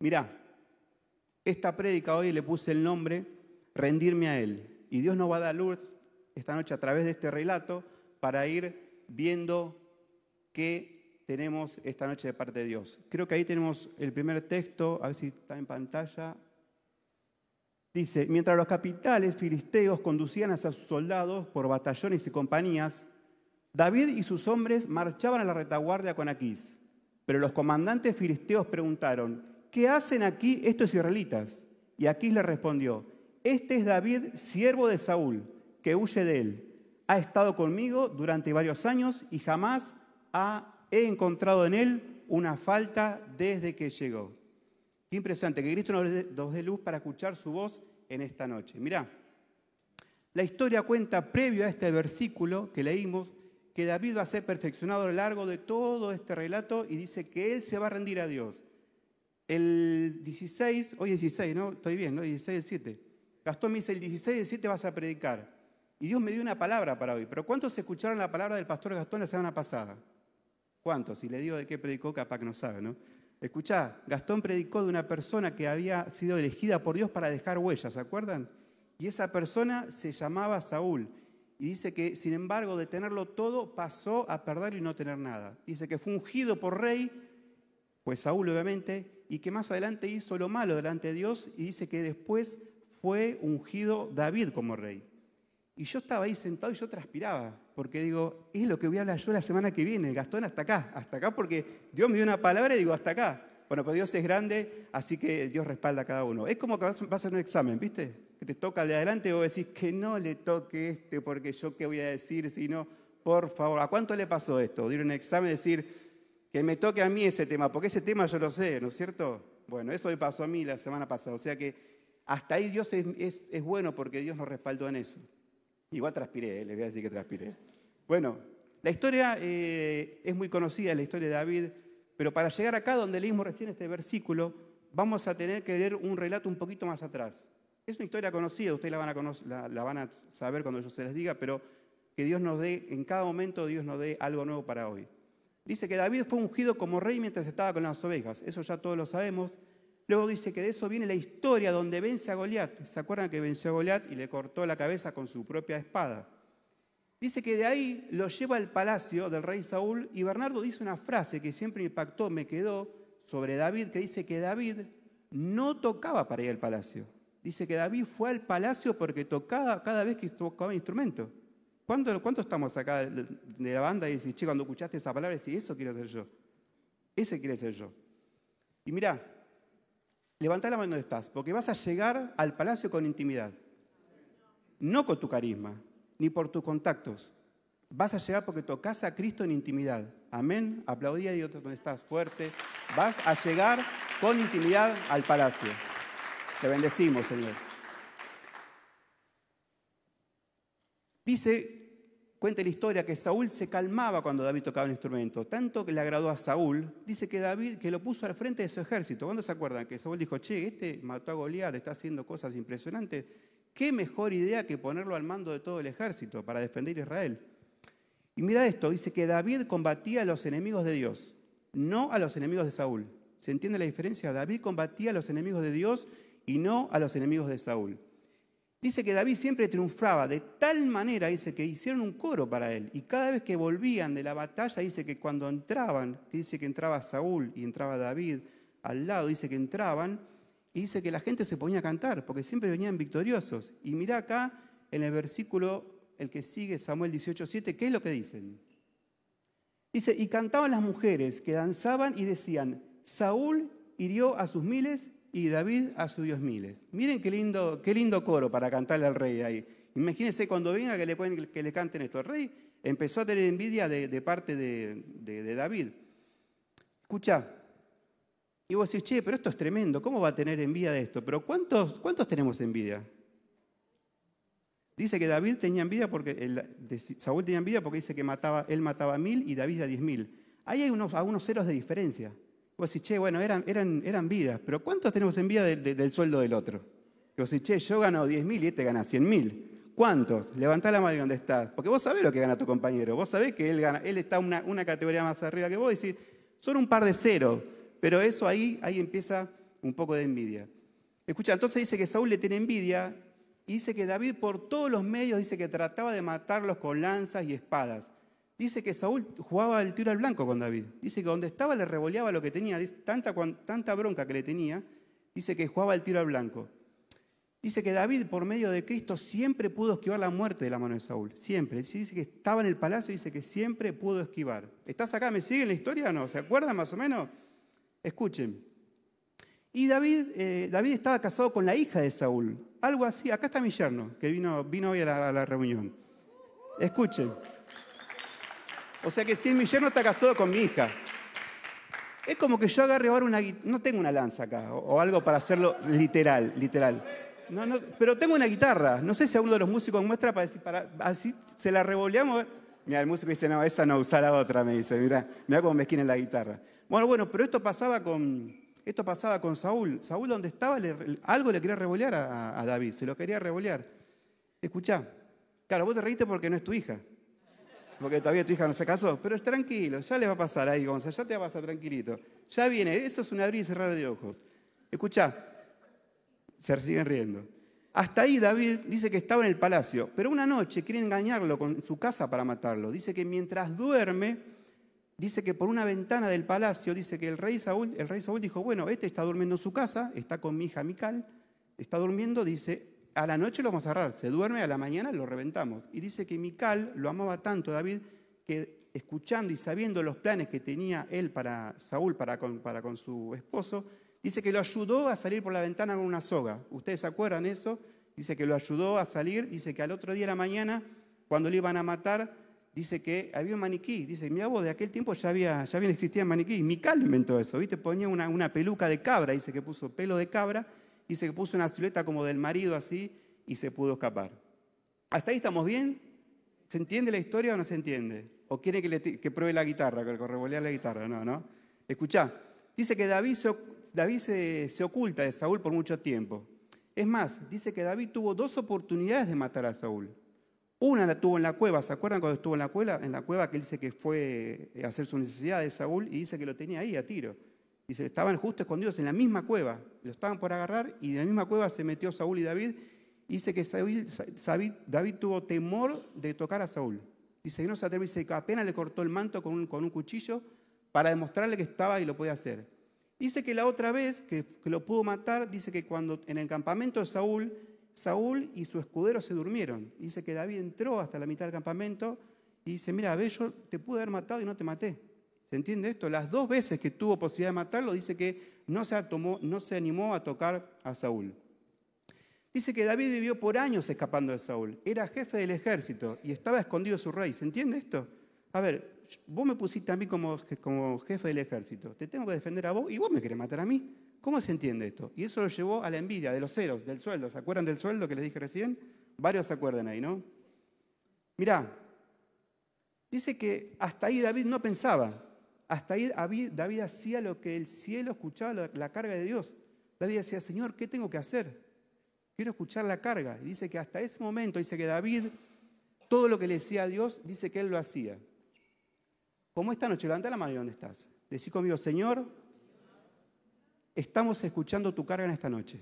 Mirá, esta prédica hoy le puse el nombre Rendirme a Él. Y Dios nos va a dar luz esta noche a través de este relato para ir viendo qué tenemos esta noche de parte de Dios. Creo que ahí tenemos el primer texto, a ver si está en pantalla. Dice, mientras los capitales filisteos conducían a sus soldados por batallones y compañías, David y sus hombres marchaban a la retaguardia con Aquís. Pero los comandantes filisteos preguntaron, ¿qué hacen aquí estos israelitas? Y Aquís le respondió, este es David, siervo de Saúl, que huye de él. Ha estado conmigo durante varios años y jamás he encontrado en él una falta desde que llegó. Qué impresionante que Cristo nos dé luz para escuchar su voz en esta noche. Mirá, la historia cuenta previo a este versículo que leímos que David va a ser perfeccionado a lo largo de todo este relato y dice que él se va a rendir a Dios. El 16, hoy es 16, ¿no? Estoy bien, ¿no? 16 el 7. Gastón me dice, el 16 el 7 vas a predicar. Y Dios me dio una palabra para hoy. Pero ¿cuántos escucharon la palabra del pastor Gastón la semana pasada? ¿Cuántos? Si le digo de qué predicó, capaz que no sabe, ¿no? Escuchá, Gastón predicó de una persona que había sido elegida por Dios para dejar huellas, ¿se acuerdan? Y esa persona se llamaba Saúl. Y dice que, sin embargo, de tenerlo todo, pasó a perderlo y no tener nada. Dice que fue ungido por rey, pues Saúl obviamente, y que más adelante hizo lo malo delante de Dios y dice que después fue ungido David como rey. Y yo estaba ahí sentado y yo transpiraba, porque digo, es lo que voy a hablar yo la semana que viene, Gastón, hasta acá, hasta acá, porque Dios me dio una palabra y digo, hasta acá. Bueno, pues Dios es grande, así que Dios respalda a cada uno. Es como que vas a hacer un examen, ¿viste? que te toca de adelante y vos decís que no le toque este porque yo qué voy a decir, sino, por favor, ¿a cuánto le pasó esto? Dir un examen y decir que me toque a mí ese tema, porque ese tema yo lo sé, ¿no es cierto? Bueno, eso le pasó a mí la semana pasada, o sea que hasta ahí Dios es, es, bueno porque Dios nos respaldó en eso. Igual transpiré, ¿eh? les voy a decir que transpiré. Bueno, la historia eh, es muy conocida, la historia de David, pero para llegar acá donde leímos recién este versículo, vamos a tener que leer un relato un poquito más atrás. Es una historia conocida, ustedes la van, a la, van a saber cuando yo se les diga, pero que Dios nos dé, en cada momento Dios nos dé algo nuevo para hoy. Dice que David fue ungido como rey mientras estaba con las ovejas, eso ya todos lo sabemos. Luego dice que de eso viene la historia donde vence a Goliat. ¿Se acuerdan que venció a Goliat y le cortó la cabeza con su propia espada? Dice que de ahí lo lleva al palacio del rey Saúl y Bernardo dice una frase que siempre me impactó, me quedó sobre David, que dice que David no tocaba para ir al palacio dice que David fue al palacio porque tocaba cada vez que tocaba instrumento. ¿Cuánto, ¿Cuánto estamos acá de la banda y decís, che, cuando escuchaste esa palabra, decís, eso quiero ser yo? Ese quiere ser yo. Y mira, levanta la mano donde estás, porque vas a llegar al palacio con intimidad. No con tu carisma, ni por tus contactos. Vas a llegar porque tocas a Cristo en intimidad. Amén. Aplaudí y otro donde estás fuerte. Vas a llegar con intimidad al palacio. Te bendecimos, Señor. Dice, cuenta la historia, que Saúl se calmaba cuando David tocaba un instrumento, tanto que le agradó a Saúl, dice que David, que lo puso al frente de su ejército. ¿Cuándo se acuerdan? Que Saúl dijo, che, este mató a Goliat, está haciendo cosas impresionantes. ¿Qué mejor idea que ponerlo al mando de todo el ejército para defender Israel? Y mira esto, dice que David combatía a los enemigos de Dios, no a los enemigos de Saúl. ¿Se entiende la diferencia? David combatía a los enemigos de Dios y no a los enemigos de Saúl. Dice que David siempre triunfaba de tal manera, dice que hicieron un coro para él. Y cada vez que volvían de la batalla, dice que cuando entraban, dice que entraba Saúl y entraba David al lado, dice que entraban, y dice que la gente se ponía a cantar, porque siempre venían victoriosos. Y mira acá en el versículo, el que sigue, Samuel 18:7, ¿qué es lo que dicen? Dice, y cantaban las mujeres que danzaban y decían, Saúl hirió a sus miles y David a su Dios miles. Miren qué lindo, qué lindo coro para cantarle al rey ahí. Imagínense cuando venga que le, que le canten esto. El rey empezó a tener envidia de, parte de, David. Escucha, y vos decís, che, pero esto es tremendo, ¿cómo va a tener envidia de esto? Pero ¿cuántos, cuántos tenemos envidia? Dice que David tenía envidia porque, Saúl tenía envidia porque dice que mataba, él mataba a mil y David a diez mil. Ahí hay unos, algunos ceros de diferencia. Vos decís, che, bueno, eran, eran, eran vidas, pero ¿cuántos tenemos en vida del sueldo del otro? vos decís, che, yo gano 10.000 y este gana 100.000. ¿Cuántos? Levantá la mano donde estás. Porque vos sabés lo que gana tu compañero. Vos sabés que él, gana, él está una, categoría más arriba que vos y son un par de ceros. Pero eso ahí, ahí empieza un poco de envidia. Escucha, entonces dice que Saúl le tiene envidia y dice que David por todos los medios dice que trataba de matarlos con lanzas y espadas. Dice que Saúl jugaba el tiro al blanco con David. Dice que donde estaba le revoleaba lo que tenía, tanta, bronca que le tenía, dice que jugaba el tiro al blanco. Dice que David, por medio de Cristo, siempre pudo esquivar la muerte de la mano de Saúl. Siempre. Dice que estaba en el palacio y dice que siempre pudo esquivar. ¿Estás acá? ¿Me siguen la historia o no? ¿Se acuerdan más o menos? Escuchen. Y David, eh, estaba casado con la hija de Saúl. Algo así. Acá está mi yerno, que vino, vino hoy a la, a la reunión. Escuchen. O sea que si mi yerno está casado con mi hija. Es como que yo agarre ahora una... No tengo una lanza acá, o, algo para hacerlo literal, literal. Pero tengo una guitarra. No sé si alguno de los músicos muestra para decir, para, así se la revoleamos. Mira, el músico dice, no, esa no, usar la otra, me dice. Mira, mira cómo me esquina la guitarra. Bueno, bueno, pero esto pasaba con, esto pasaba con Saúl. Saúl donde estaba, algo le quería revolear a, a, David, se lo quería revolear. Escuchá, claro, vos te reíste porque no es tu hija. Porque todavía tu hija no se casó. Pero es tranquilo, ya le va a pasar ahí, Gonzalo, ya te va a pasar tranquilito. Ya viene, eso es un abrir y cerrar de ojos. Escuchá, se siguen riendo. Hasta ahí David dice que estaba en el palacio, pero una noche quieren engañarlo con su casa para matarlo. Dice que mientras duerme, dice que por una ventana del palacio, dice que el rey Saúl, el rey Saúl dijo, bueno, este está durmiendo en su casa, está con mi hija Mical, está durmiendo, dice, a la noche lo vamos a cerrar, se duerme, a la mañana lo reventamos. Y dice que Mical lo amaba tanto, David, que escuchando y sabiendo los planes que tenía él para Saúl, para con, su esposo, Dice que lo ayudó a salir por la ventana con una soga. ¿Ustedes se acuerdan eso? Dice que lo ayudó a salir. Dice que al otro día de la mañana, cuando le iban a matar, dice que había un maniquí. Dice, mira vos, de aquel tiempo ya había, ya existía maniquí. Mical inventó eso, ¿viste? Ponía una, una peluca de cabra, dice que puso pelo de cabra, dice que puso una silueta como del marido así y se pudo escapar. ¿Hasta ahí estamos bien? ¿Se entiende la historia o no se entiende? ¿O quiere que, le, que pruebe la guitarra, que revolea la guitarra? No, no. Escuchá, dice que David se, David se, oculta de Saúl por mucho tiempo. Es más, dice que David tuvo dos oportunidades de matar a Saúl. Una la tuvo en la cueva, ¿se acuerdan cuando estuvo en la cueva? En la cueva que dice que fue a hacer su necesidad de Saúl y dice que lo tenía ahí a tiro. Dice, estaban justo escondidos en la misma cueva, lo estaban por agarrar y en la misma cueva se metió Saúl y David. Dice que David tuvo temor de tocar a Saúl. Dice que no se atrevió, dice que apenas le cortó el manto con un, con un cuchillo para demostrarle que estaba y lo podía hacer. Dice que la otra vez que, lo pudo matar, dice que cuando en el campamento de Saúl, Saúl y su escudero se durmieron. Dice que David entró hasta la mitad del campamento y dice, mira, ve, yo te pude haber matado y no te maté. ¿Se entiende esto? Las dos veces que tuvo posibilidad de matarlo, dice que no se, animó a tocar a Saúl. Dice que David vivió por años escapando de Saúl. Era jefe del ejército y estaba escondido su rey. ¿Se entiende esto? A ver, vos me pusiste a mí como, como jefe del ejército, te tengo que defender a vos y vos me querés matar a mí. ¿Cómo se entiende esto? Y eso lo llevó a la envidia de los ceros, del sueldo. ¿Se acuerdan del sueldo que les dije recién? Varios se acuerdan ahí, ¿no? Mirá, dice que hasta ahí David no pensaba. Hasta ahí David, hacía lo que el cielo escuchaba, la, carga de Dios. David decía, Señor, ¿qué tengo que hacer? Quiero escuchar la carga. Y dice que hasta ese momento, dice que David, todo lo que le decía a Dios, dice que él lo hacía. Como esta noche, levanta la mano y dónde estás. Decí conmigo, Señor, estamos escuchando tu carga en esta noche.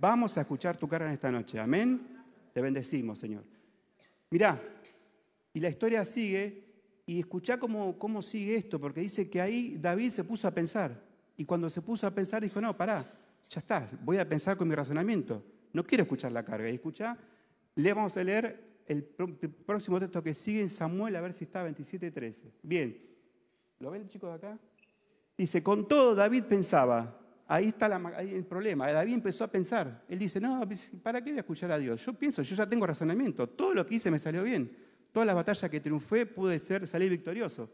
Vamos a escuchar tu carga en esta noche. Amén. Te bendecimos, Señor. Mirá, y la historia sigue, y escuchá cómo, cómo sigue esto, porque dice que ahí David se puso a pensar. Y cuando se puso a pensar, dijo, no, pará, ya está, voy a pensar con mi razonamiento. No quiero escuchar la carga. Y escuchá, le vamos a leer el próximo texto que sigue en Samuel, a ver si está 27.13. Bien, ¿lo ven chicos de acá? Dice, con todo David pensaba, ahí está el problema, David empezó a pensar, él dice, no, pues, ¿para qué voy a escuchar a Dios? Yo pienso, yo ya tengo razonamiento, todo lo que hice me salió bien, todas las batallas que triunfé pude ser, salir victorioso.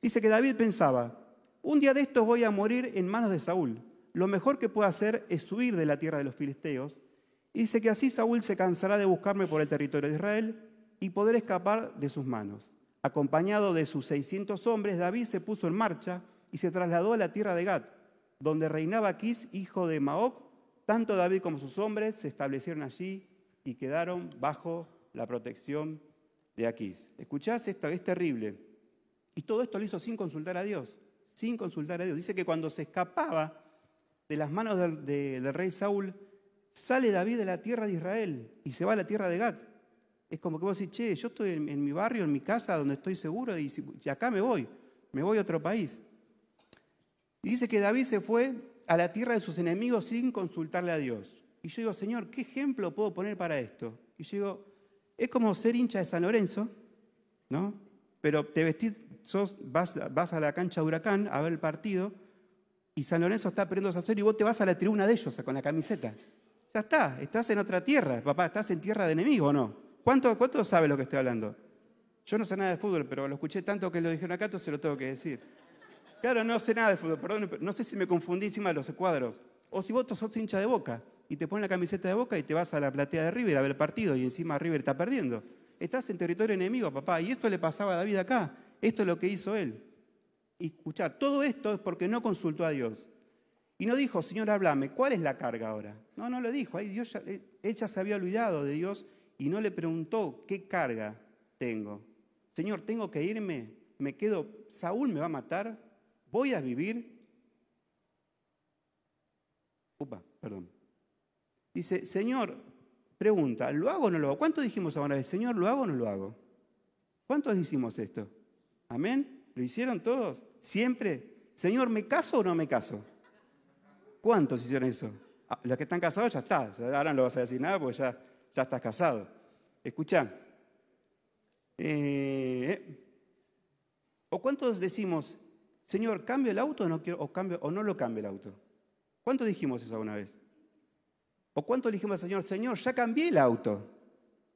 Dice que David pensaba, un día de estos voy a morir en manos de Saúl, lo mejor que puedo hacer es huir de la tierra de los filisteos y dice que así Saúl se cansará de buscarme por el territorio de Israel y poder escapar de sus manos. Acompañado de sus 600 hombres, David se puso en marcha y se trasladó a la tierra de Gad, donde reinaba Aquís, hijo de Maoc. Tanto David como sus hombres se establecieron allí y quedaron bajo la protección de Aquís. ¿Escuchás esto? Es terrible. Y todo esto lo hizo sin consultar a Dios, sin consultar a Dios. Dice que cuando se escapaba de las manos del, rey Saúl, sale David de la tierra de Israel y se va a la tierra de Gad. Es como que vos decís, che, yo estoy en, mi barrio, en mi casa, donde estoy seguro, y, y acá me voy, me voy a otro país. Y dice que David se fue a la tierra de sus enemigos sin consultarle a Dios. Y yo digo, Señor, ¿qué ejemplo puedo poner para esto? Y yo digo, es como ser hincha de San Lorenzo, ¿no? Pero te vestís, vas, vas a la cancha de Huracán a ver el partido y San Lorenzo está perdiendo a cero y vos te vas a la tribuna de ellos con la camiseta. Ya está, estás en otra tierra, papá, estás en tierra de enemigo o no. ¿Cuánto, ¿Cuánto sabe lo que estoy hablando? Yo no sé nada de fútbol, pero lo escuché tanto que lo dijeron acá, entonces se lo tengo que decir. Claro, no sé nada de fútbol, perdón, no sé si me confundí encima de los cuadros. O si vos sos hincha de boca y te pones la camiseta de boca y te vas a la platea de River a ver el partido y encima River está perdiendo. Estás en territorio enemigo, papá. Y esto le pasaba a David acá. Esto es lo que hizo él. Y escuchá, todo esto es porque no consultó a Dios. Y no dijo, Señor, háblame, ¿cuál es la carga ahora? No, no lo dijo. Ahí Dios él ya se había olvidado de Dios y no le preguntó, ¿qué carga tengo? Señor, ¿tengo que irme? ¿Me quedo? ¿Saúl me va a matar? ¿Voy a vivir? Upa, perdón. Dice, Señor, pregunta, ¿lo hago o no lo hago? ¿Cuánto dijimos ahora vez? Señor, ¿lo hago o no lo hago? ¿Cuántos hicimos esto? ¿Amén? ¿Lo hicieron todos? ¿Siempre? Señor, ¿me caso o no me caso? ¿Cuántos hicieron eso? Ah, los que están casados ya está. Ahora no lo vas a decir nada porque ya, ya estás casado. Escucha. Eh, ¿O cuántos decimos, Señor, cambio el auto o no, quiero, o, o no lo cambio el auto? ¿Cuántos dijimos eso una vez? ¿O cuánto dijimos al Señor, Señor, ya cambié el auto?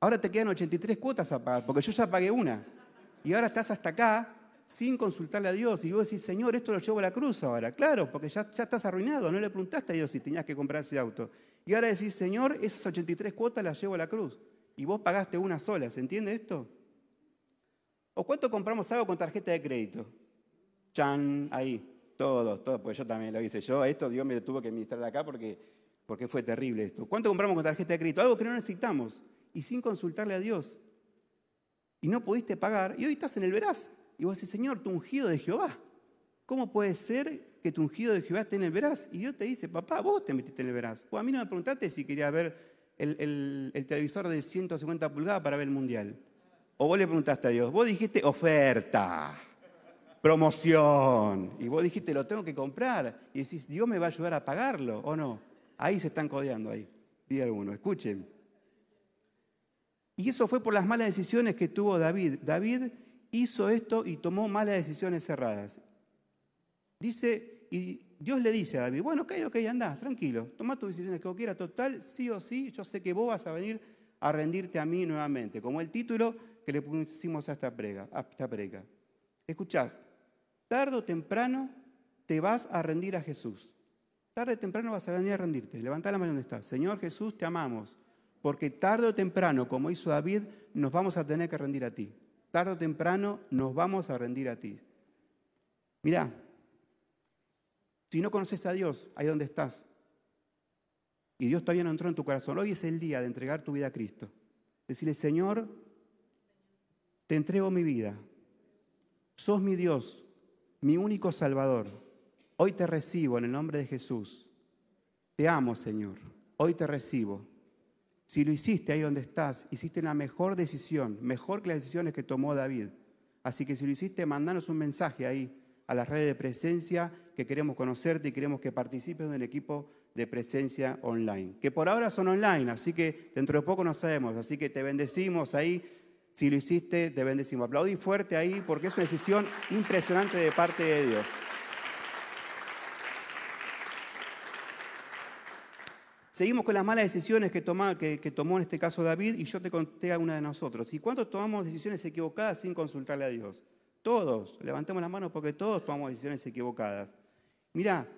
Ahora te quedan 83 cuotas a pagar, porque yo ya pagué una. Y ahora estás hasta acá sin consultarle a Dios. Y vos decís, Señor, esto lo llevo a la cruz ahora. Claro, porque ya, estás arruinado. No le preguntaste a Dios si tenías que comprar ese auto. Y ahora decís, Señor, esas 83 cuotas las llevo a la cruz. Y vos pagaste una sola. ¿Se entiende esto? ¿O cuánto compramos algo con tarjeta de crédito? Chan, ahí. Todo, todo, pues yo también lo hice yo. Esto Dios me tuvo que administrar acá porque porque fue terrible esto. ¿Cuánto compramos con tarjeta de crédito? Algo que no necesitamos y sin consultarle a Dios. Y no pudiste pagar y hoy estás en el veraz. Y vos decís, Señor, tu ungido de Jehová. ¿Cómo puede ser que tu ungido de Jehová esté en el veraz? Y Dios te dice, papá, vos te metiste en el veraz. O a mí no me preguntaste si querías ver el, el televisor de 150 pulgadas para ver el mundial. O vos le preguntaste a Dios, vos dijiste oferta, promoción. Y vos dijiste, lo tengo que comprar. Y decís, Dios me va a ayudar a pagarlo, ¿o no? Ahí se están codeando, ahí. Pide alguno, escuchen. Y eso fue por las malas decisiones que tuvo David. David hizo esto y tomó malas decisiones cerradas. Dice, y Dios le dice a David, bueno, ok, ok, andá, tranquilo, toma tus decisiones que vos quieras, total, sí o sí, yo sé que vos vas a venir a rendirte a mí nuevamente, como el título que le pusimos a esta prega. A esta prega. Escuchás, tarde o temprano te vas a rendir a Jesús. Tarde o temprano vas a venir a rendirte. Levanta la mano donde estás. Señor Jesús, te amamos. Porque tarde o temprano, como hizo David, nos vamos a tener que rendir a ti. Tarde o temprano nos vamos a rendir a ti. Mirá, si no conoces a Dios, ahí donde estás, y Dios todavía no entró en tu corazón, hoy es el día de entregar tu vida a Cristo. Decirle, Señor, te entrego mi vida. Sos mi Dios, mi único Salvador. Hoy te recibo en el nombre de Jesús. Te amo, Señor. Hoy te recibo. Si lo hiciste ahí donde estás, hiciste la mejor decisión, mejor que las decisiones que tomó David. Así que si lo hiciste, mandanos un mensaje ahí a las redes de presencia, que queremos conocerte y queremos que participes del equipo de presencia online. Que por ahora son online, así que dentro de poco no sabemos. Así que te bendecimos ahí. Si lo hiciste, te bendecimos. Aplaudí fuerte ahí porque es una decisión impresionante de parte de Dios. Seguimos con las malas decisiones que, tomó en este caso David y yo te conté a una de nosotros. ¿Y cuántos tomamos decisiones equivocadas sin consultarle a Dios? Todos. Levantemos las manos porque todos tomamos decisiones equivocadas. Mirá,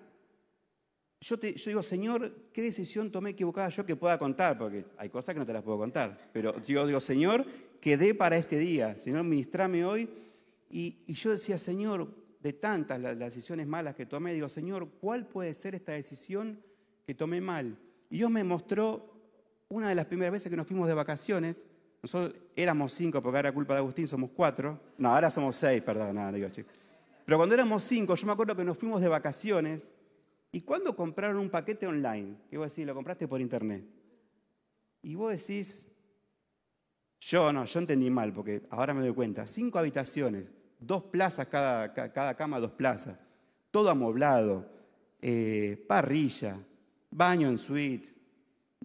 yo, digo, Señor, ¿qué decisión tomé equivocada yo que pueda contar? Porque hay cosas que no te las puedo contar. Pero yo digo, Señor, quedé para este día. Señor, ministrame hoy. Y, yo decía, Señor, de tantas las decisiones malas que tomé, digo, Señor, ¿cuál puede ser esta decisión que tomé mal? Y Dios me mostró una de las primeras veces que nos fuimos de vacaciones. Nosotros éramos cinco, porque ahora culpa de Agustín somos cuatro. No, ahora somos seis, perdón, nada, digo, chicos. Pero cuando éramos cinco, yo me acuerdo que nos fuimos de vacaciones ¿Y cuándo compraron un paquete online? Que vos decís, lo compraste por internet. Y vos decís, yo no, yo entendí mal, porque ahora me doy cuenta. Cinco habitaciones, dos plazas, cada, cada cama, dos plazas. Todo amoblado, eh, parrilla, baño en suite,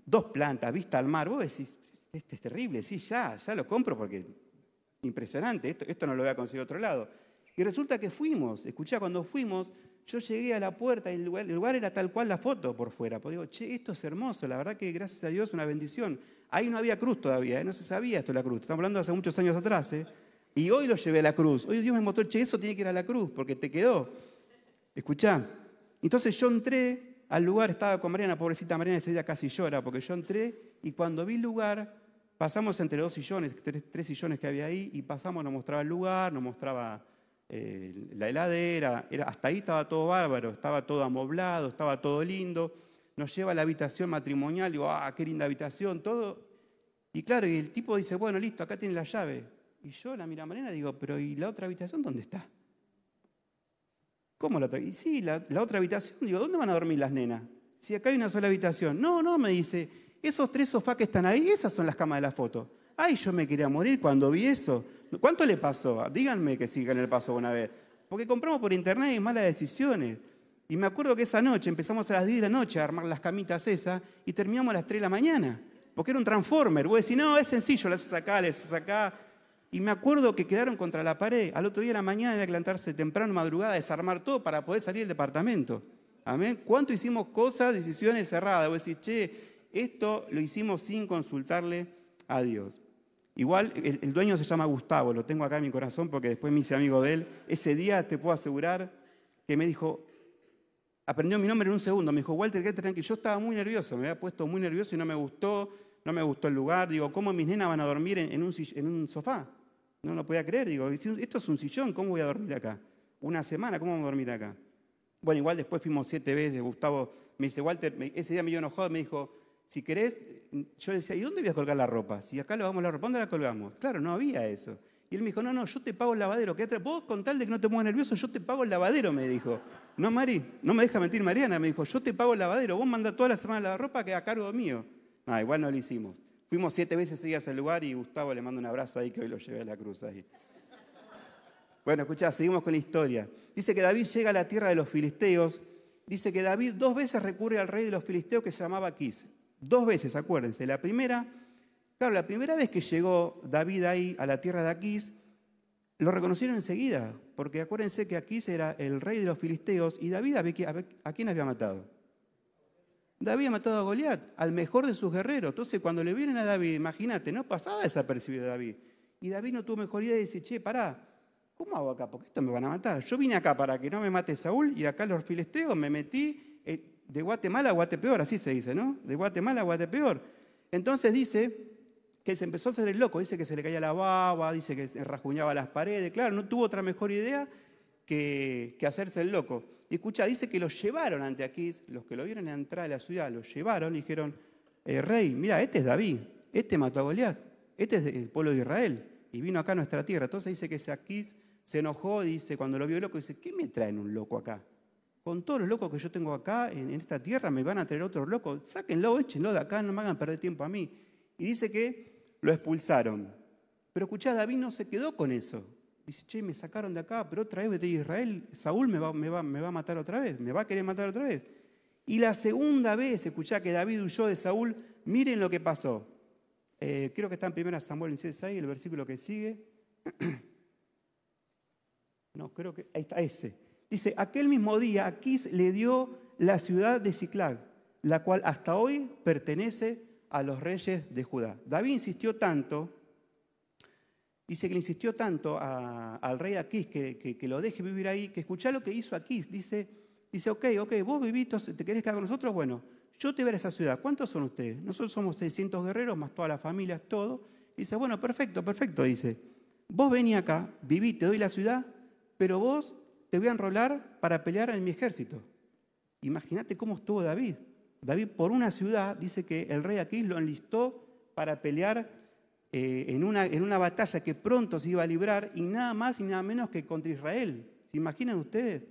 dos plantas, vista al mar. Vos decís, este es terrible, sí, ya, ya lo compro porque impresionante, esto, esto no lo voy a conseguir otro lado. Y resulta que fuimos, escuchá, cuando fuimos, yo llegué a la puerta y el lugar, era tal cual la foto por fuera. Pues digo, che, esto es hermoso, la verdad que gracias a Dios una bendición. Ahí no había cruz todavía, ¿eh? no se sabía esto de la cruz. Estamos hablando de hace muchos años atrás. ¿eh? Y hoy lo llevé a la cruz. Hoy Dios me mostró, che, eso tiene que ir a la cruz porque te quedó. Escuchá. Entonces yo entré al lugar, estaba con Mariana, pobrecita Mariana, ese día casi llora, porque yo entré y cuando vi el lugar, pasamos entre dos sillones, tres, sillones que había ahí, y pasamos, nos mostraba el lugar, nos mostraba eh, la heladera, era, hasta ahí estaba todo bárbaro, estaba todo amoblado, estaba todo lindo. Nos lleva a la habitación matrimonial, digo, ah, qué linda habitación, todo. Y claro, y el tipo dice, bueno, listo, acá tiene la llave. Y yo la mira a Mariana digo, pero ¿y la otra habitación dónde está? ¿Cómo la otra? Y sí, la, otra habitación. Digo, ¿dónde van a dormir las nenas? Si acá hay una sola habitación. No, no, me dice, esos tres sofás que están ahí, esas son las camas de la foto. Ay, yo me quería morir cuando vi eso. ¿Cuánto le pasó? Díganme que sí que le pasó una vez. Porque compramos por internet y malas decisiones. Y me acuerdo que esa noche empezamos a las 10 de la noche a armar las camitas esas y terminamos a las 3 de la mañana. Porque era un transformer. Vos decís, no, es sencillo, las haces acá, las haces acá. Y me acuerdo que quedaron contra la pared. Al otro día de la mañana había que levantarse temprano, madrugada, desarmar todo para poder salir del departamento. Amén. ¿Cuánto hicimos cosas, decisiones cerradas? Vos decís, che, esto lo hicimos sin consultarle a Dios. Igual el, dueño se llama Gustavo, lo tengo acá en mi corazón porque después me hice amigo de él. Ese día te puedo asegurar que me dijo, aprendió mi nombre en un segundo, me dijo, Walter, quédate tranquilo. Yo estaba muy nervioso, me había puesto muy nervioso y no me gustó, no me gustó el lugar. Digo, ¿cómo mis nenas van a dormir en, un, sofá? No lo podía creer. Digo, esto es un sillón, ¿cómo voy a dormir acá? Una semana, ¿cómo voy a dormir acá? Bueno, igual después fuimos siete veces. Gustavo me dice, Walter, ese día me dio enojado, me dijo, si querés, yo le decía, ¿y dónde voy a colgar la ropa? Si acá lavamos la ropa, ¿dónde la colgamos? Claro, no había eso. Y él me dijo, no, no, yo te pago el lavadero. ¿Vos con tal de que no te pongas nervioso, yo te pago el lavadero, me dijo. No, Mari, no me deja mentir Mariana, me dijo, yo te pago el lavadero. Vos mandás toda la semana la ropa que a cargo mío. No, igual no lo hicimos. Fuimos siete veces seguidas al lugar y Gustavo le manda un abrazo ahí que hoy lo llevé a la cruz ahí. Bueno, escuchá, seguimos con la historia. Dice que David llega a la tierra de los filisteos. Dice que David dos veces recurre al rey de los filisteos que se llamaba Aquís. Dos veces, acuérdense. La primera, claro, la primera vez que llegó David ahí a la tierra de Aquís, lo reconocieron enseguida, porque acuérdense que Aquís era el rey de los filisteos y David a quién había matado. David había matado a Goliat, al mejor de sus guerreros. Entonces, cuando le vienen a David, imagínate, no pasaba desapercibido David. Y David no tuvo mejor idea y dice, che, pará, ¿cómo hago acá? Porque esto me van a matar. Yo vine acá para que no me mate Saúl y acá los filisteos me metí eh, de Guatemala a Guatepeor, así se dice, ¿no? De Guatemala a Guatepeor. Entonces dice que se empezó a hacer el loco, dice que se le caía la baba, dice que rajuñaba las paredes. Claro, no tuvo otra mejor idea que, que hacerse el loco. Y escucha, dice que los llevaron ante Aquís, los que lo vieron entrar a la ciudad, los llevaron y dijeron, eh, rey, mira, este es David, este mató a Goliat, este es del pueblo de Israel y vino acá a nuestra tierra. Entonces dice que Aquís se enojó, dice, cuando lo vio loco, dice, ¿qué me traen un loco acá? Con todos los locos que yo tengo acá en, esta tierra me van a traer otros locos. Sáquenlo, échenlo de acá, no me hagan perder tiempo a mí. Y dice que lo expulsaron. Pero escuchá, David no se quedó con eso. Dice, che, me sacaron de acá, pero otra vez a Israel, Saúl me va, me, va, me va a matar otra vez, me va a querer matar otra vez. Y la segunda vez, escuchá que David huyó de Saúl, miren lo que pasó. Eh, creo que está en 1 Samuel 6, el versículo que sigue. No, creo que ahí está ese. Dice, aquel mismo día Aquís le dio la ciudad de Ciclag, la cual hasta hoy pertenece a los reyes de Judá. David insistió tanto Dice que le insistió tanto al rey Aquís que, que, lo deje vivir ahí, que escuchá lo que hizo Aquís. Dice, dice, ok, ok, vos vivís, ¿te querés quedar con nosotros? Bueno, yo te veré a esa ciudad. ¿Cuántos son ustedes? Nosotros somos 600 guerreros, más todas las familias, todo. Dice, bueno, perfecto, perfecto, dice. Vos vení acá, viví, te doy la ciudad, pero vos te voy a enrolar para pelear en mi ejército. Imagínate cómo estuvo David. David por una ciudad dice que el rey Aquís lo enlistó para pelear eh, en, una, en una batalla que pronto se iba a librar y nada más y nada menos que contra Israel. ¿Se imaginan ustedes?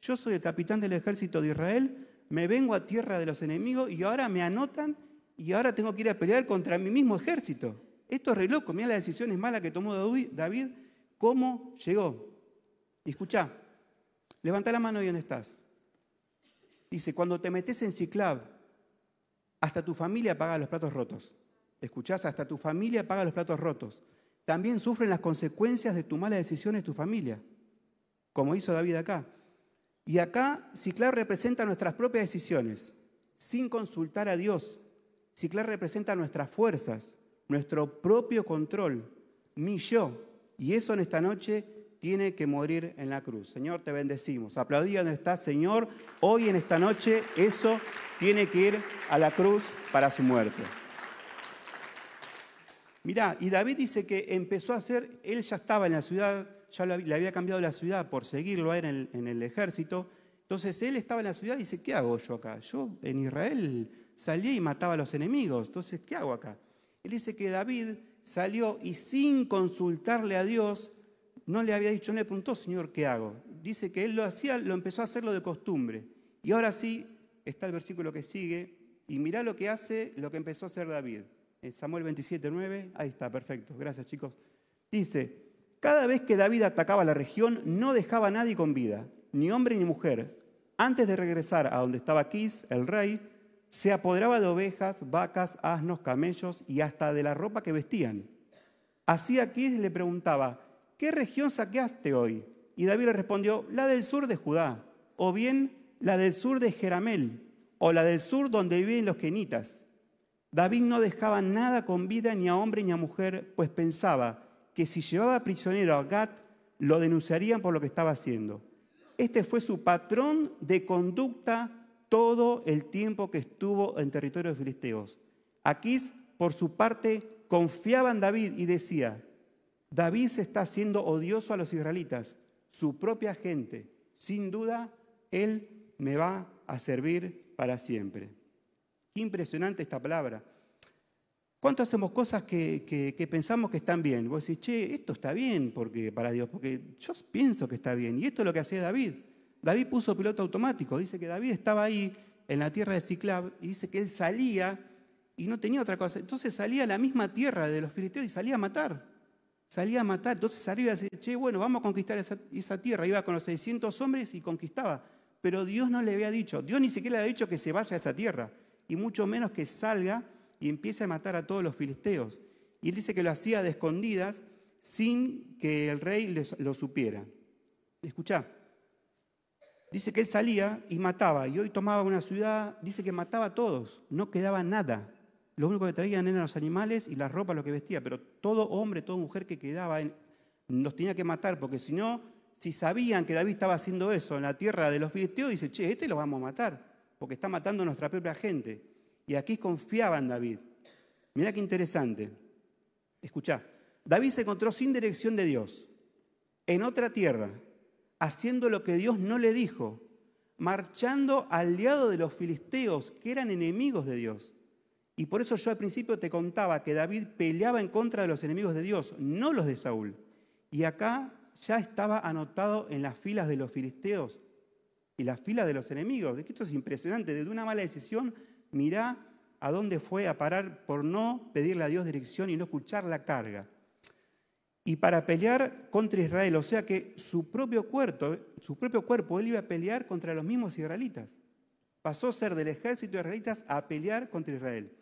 Yo soy el capitán del ejército de Israel, me vengo a tierra de los enemigos y ahora me anotan y ahora tengo que ir a pelear contra mi mismo ejército. Esto es re loco, mira las decisiones malas que tomó David, cómo llegó. Escucha, levanta la mano y dónde estás. Dice, cuando te metes en Ciclab, hasta tu familia paga los platos rotos. ¿Escuchás? Hasta tu familia paga los platos rotos. También sufren las consecuencias de tu mala decisión en tu familia, como hizo David acá. Y acá Ciclab representa nuestras propias decisiones, sin consultar a Dios. Ciclab representa nuestras fuerzas, nuestro propio control, mi yo. Y eso en esta noche tiene que morir en la cruz. Señor, te bendecimos. Aplaudí donde estás, Señor. Hoy en esta noche eso tiene que ir a la cruz para su muerte. Mirá, y David dice que empezó a hacer, él ya estaba en la ciudad, ya le había cambiado la ciudad por seguirlo él en el, en el ejército. Entonces él estaba en la ciudad y dice, ¿qué hago yo acá? Yo en Israel salía y mataba a los enemigos, entonces, ¿qué hago acá? Él dice que David salió y sin consultarle a Dios, no le había dicho, no le preguntó, Señor, ¿qué hago? Dice que él lo hacía, lo empezó a hacerlo de costumbre. Y ahora sí, está el versículo que sigue, y mirá lo que hace, lo que empezó a hacer David. Samuel 27, 9, ahí está, perfecto, gracias chicos. Dice, cada vez que David atacaba la región, no dejaba a nadie con vida, ni hombre ni mujer. Antes de regresar a donde estaba Quis, el rey, se apoderaba de ovejas, vacas, asnos, camellos y hasta de la ropa que vestían. Así aquí le preguntaba, ¿qué región saqueaste hoy? Y David le respondió, la del sur de Judá, o bien la del sur de Jeramel, o la del sur donde viven los kenitas. David no dejaba nada con vida ni a hombre ni a mujer, pues pensaba que si llevaba prisionero a Gat, lo denunciarían por lo que estaba haciendo. Este fue su patrón de conducta todo el tiempo que estuvo en territorio de filisteos. Aquís, por su parte, confiaba en David y decía, David se está haciendo odioso a los israelitas, su propia gente. Sin duda, él me va a servir para siempre. Qué impresionante esta palabra. ¿Cuánto hacemos cosas que, pensamos que están bien? Vos decís, che, esto está bien porque, para Dios, porque yo pienso que está bien. Y esto es lo que hacía David. David puso piloto automático. Dice que David estaba ahí en la tierra de Ciclab y dice que él salía y no tenía otra cosa. Entonces salía a la misma tierra de los filisteos y salía a matar. Salía a matar. Entonces salía y decía, che, bueno, vamos a conquistar esa, esa tierra. Iba con los 600 hombres y conquistaba. Pero Dios no le había dicho, Dios ni siquiera le había dicho que se vaya a esa tierra. Y mucho menos que salga y empiece a matar a todos los filisteos. Y él dice que lo hacía de escondidas sin que el rey lo supiera. Escucha, Dice que él salía y mataba, y hoy tomaba una ciudad, dice que mataba a todos, no quedaba nada. Lo único que traían eran los animales y la ropa, lo que vestía, pero todo hombre, toda mujer que quedaba, los tenía que matar, porque si no, si sabían que David estaba haciendo eso en la tierra de los filisteos, dice, che, este lo vamos a matar, porque está matando a nuestra propia gente. Y aquí confiaba en David. Mira qué interesante. Escucha, David se encontró sin dirección de Dios, en otra tierra, haciendo lo que Dios no le dijo, marchando aliado de los filisteos, que eran enemigos de Dios. Y por eso yo al principio te contaba que David peleaba en contra de los enemigos de Dios, no los de Saúl. Y acá ya estaba anotado en las filas de los filisteos y las filas de los enemigos. Esto es impresionante. Desde una mala decisión, mirá a dónde fue a parar por no pedirle a Dios dirección y no escuchar la carga y para pelear contra Israel. O sea que su propio cuerpo, su propio cuerpo, él iba a pelear contra los mismos israelitas. Pasó a ser del ejército de israelitas a pelear contra Israel.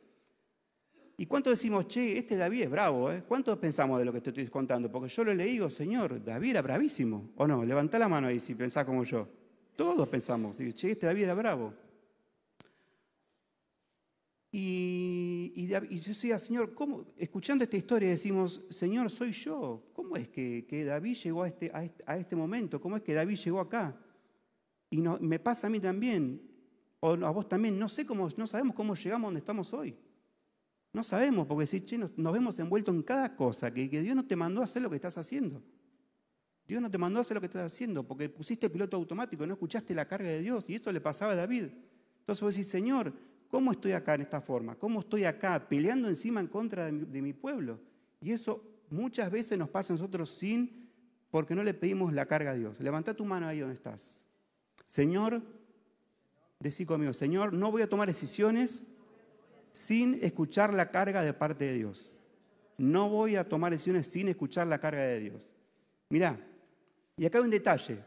¿Y cuánto decimos, che, este David es bravo? ¿eh? ¿Cuánto pensamos de lo que te estoy contando? Porque yo lo leí digo, Señor, David era bravísimo. ¿O no? Levanta la mano ahí si pensás como yo. Todos pensamos, che, este David era bravo. Y, yo decía, Señor, escuchando esta historia decimos, Señor, soy yo. ¿Cómo es que, David llegó este, a este, momento? ¿Cómo es que David llegó acá? Y no, me pasa a mí también, o a vos también, no sé cómo, no sabemos cómo llegamos a donde estamos hoy. No sabemos, porque si nos, vemos envueltos en cada cosa, que, que Dios no te mandó a hacer lo que estás haciendo. Dios no te mandó a hacer lo que estás haciendo, porque pusiste piloto automático, no escuchaste la carga de Dios, y eso le pasaba a David. Entonces vos decís, Señor, ¿Cómo estoy acá en esta forma? ¿Cómo estoy acá peleando encima en contra de mi, pueblo? Y eso muchas veces nos pasa a nosotros sin, porque no le pedimos la carga a Dios. Levanta tu mano ahí donde estás. Señor, Decí conmigo, Señor, no voy a tomar decisiones sin escuchar la carga de parte de Dios. No voy a tomar decisiones sin escuchar la carga de Dios. Mirá, y acá hay un detalle.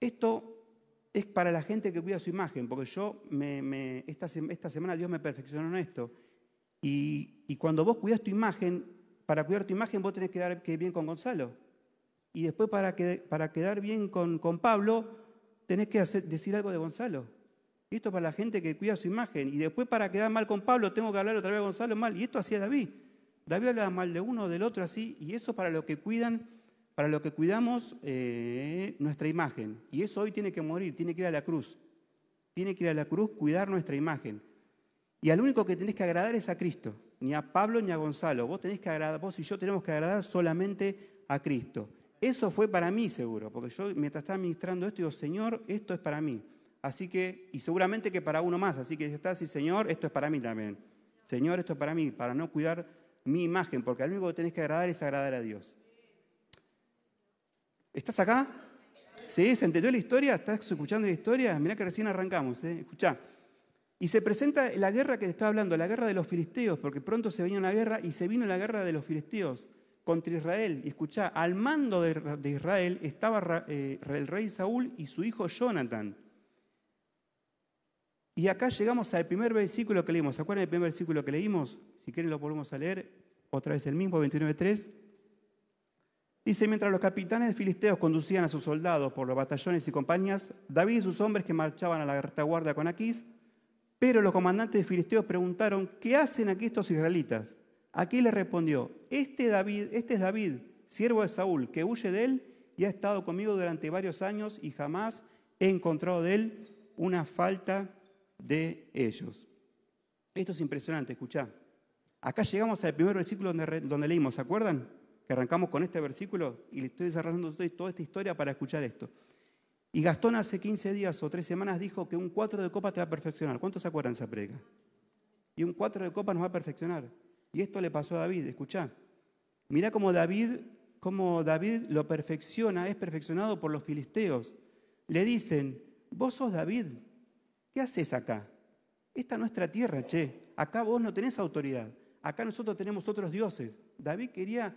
Esto es para la gente que cuida su imagen, porque yo me, esta, semana Dios me perfeccionó en esto. Y, cuando vos cuidas tu imagen, para cuidar tu imagen vos tenés que quedar bien con Gonzalo. Y después para, para quedar bien con, con Pablo, tenés que decir algo de Gonzalo. esto para la gente que cuida su imagen. Y después para quedar mal con Pablo, tengo que hablar otra vez de Gonzalo mal. Y esto hacía David. David hablaba mal de uno, del otro, así. Y eso para lo que cuidan, para lo que cuidamos eh, nuestra imagen. Y eso hoy tiene que morir, tiene que ir a la cruz. Tiene que ir a la cruz, cuidar nuestra imagen. Y al único que tenés que agradar es a Cristo. Ni a Pablo ni a Gonzalo. Vos tenés que agradar, vos y yo tenemos que agradar solamente a Cristo. Eso fue para mí seguro, porque yo mientras estaba ministrando esto digo, Señor, esto es para mí. Así que, y seguramente que para uno más, así que ya está así, Señor, esto es para mí también. Señor, esto es para mí, para no cuidar mi imagen, porque al único que tenés que agradar es agradar a Dios. ¿Estás acá? ¿Sí? ¿Se entendió la historia? ¿Estás escuchando la historia? Mirá que recién arrancamos, ¿eh? Escuchá. Y se presenta la guerra que te estaba hablando, la guerra de los filisteos, porque pronto se venía una guerra y se vino la guerra de los filisteos contra Israel. Y escuchá, al mando de, Israel estaba eh, el rey Saúl y su hijo Jonathan. Y acá llegamos al primer versículo que leímos. ¿Se acuerdan del primer versículo que leímos? Si quieren lo volvemos a leer. Otra vez el mismo, 29.3. Dice, mientras los capitanes filisteos conducían a sus soldados por los batallones y compañías, David y sus hombres que marchaban a la retaguardia con Aquís, pero los comandantes de filisteos preguntaron, ¿qué hacen aquí estos israelitas? Aquí le respondió, este, David, este es David, siervo de Saúl, que huye de él y ha estado conmigo durante varios años y jamás he encontrado de él una falta de ellos. Esto es impresionante, escuchá. Acá llegamos al primer versículo donde, donde leímos, ¿se acuerdan? Que arrancamos con este versículo y le estoy desarrollando toda esta historia para escuchar esto. Y Gastón hace 15 días o 3 semanas dijo que un cuatro de copa te va a perfeccionar. ¿Cuántos se acuerdan esa prega? Y un cuatro de copa nos va a perfeccionar. Y esto le pasó a David, escuchá. Mira cómo David, cómo David lo perfecciona, es perfeccionado por los filisteos. Le dicen, vos sos David, ¿qué haces acá? Esta es nuestra tierra, che. Acá vos no tenés autoridad. Acá nosotros tenemos otros dioses. David quería,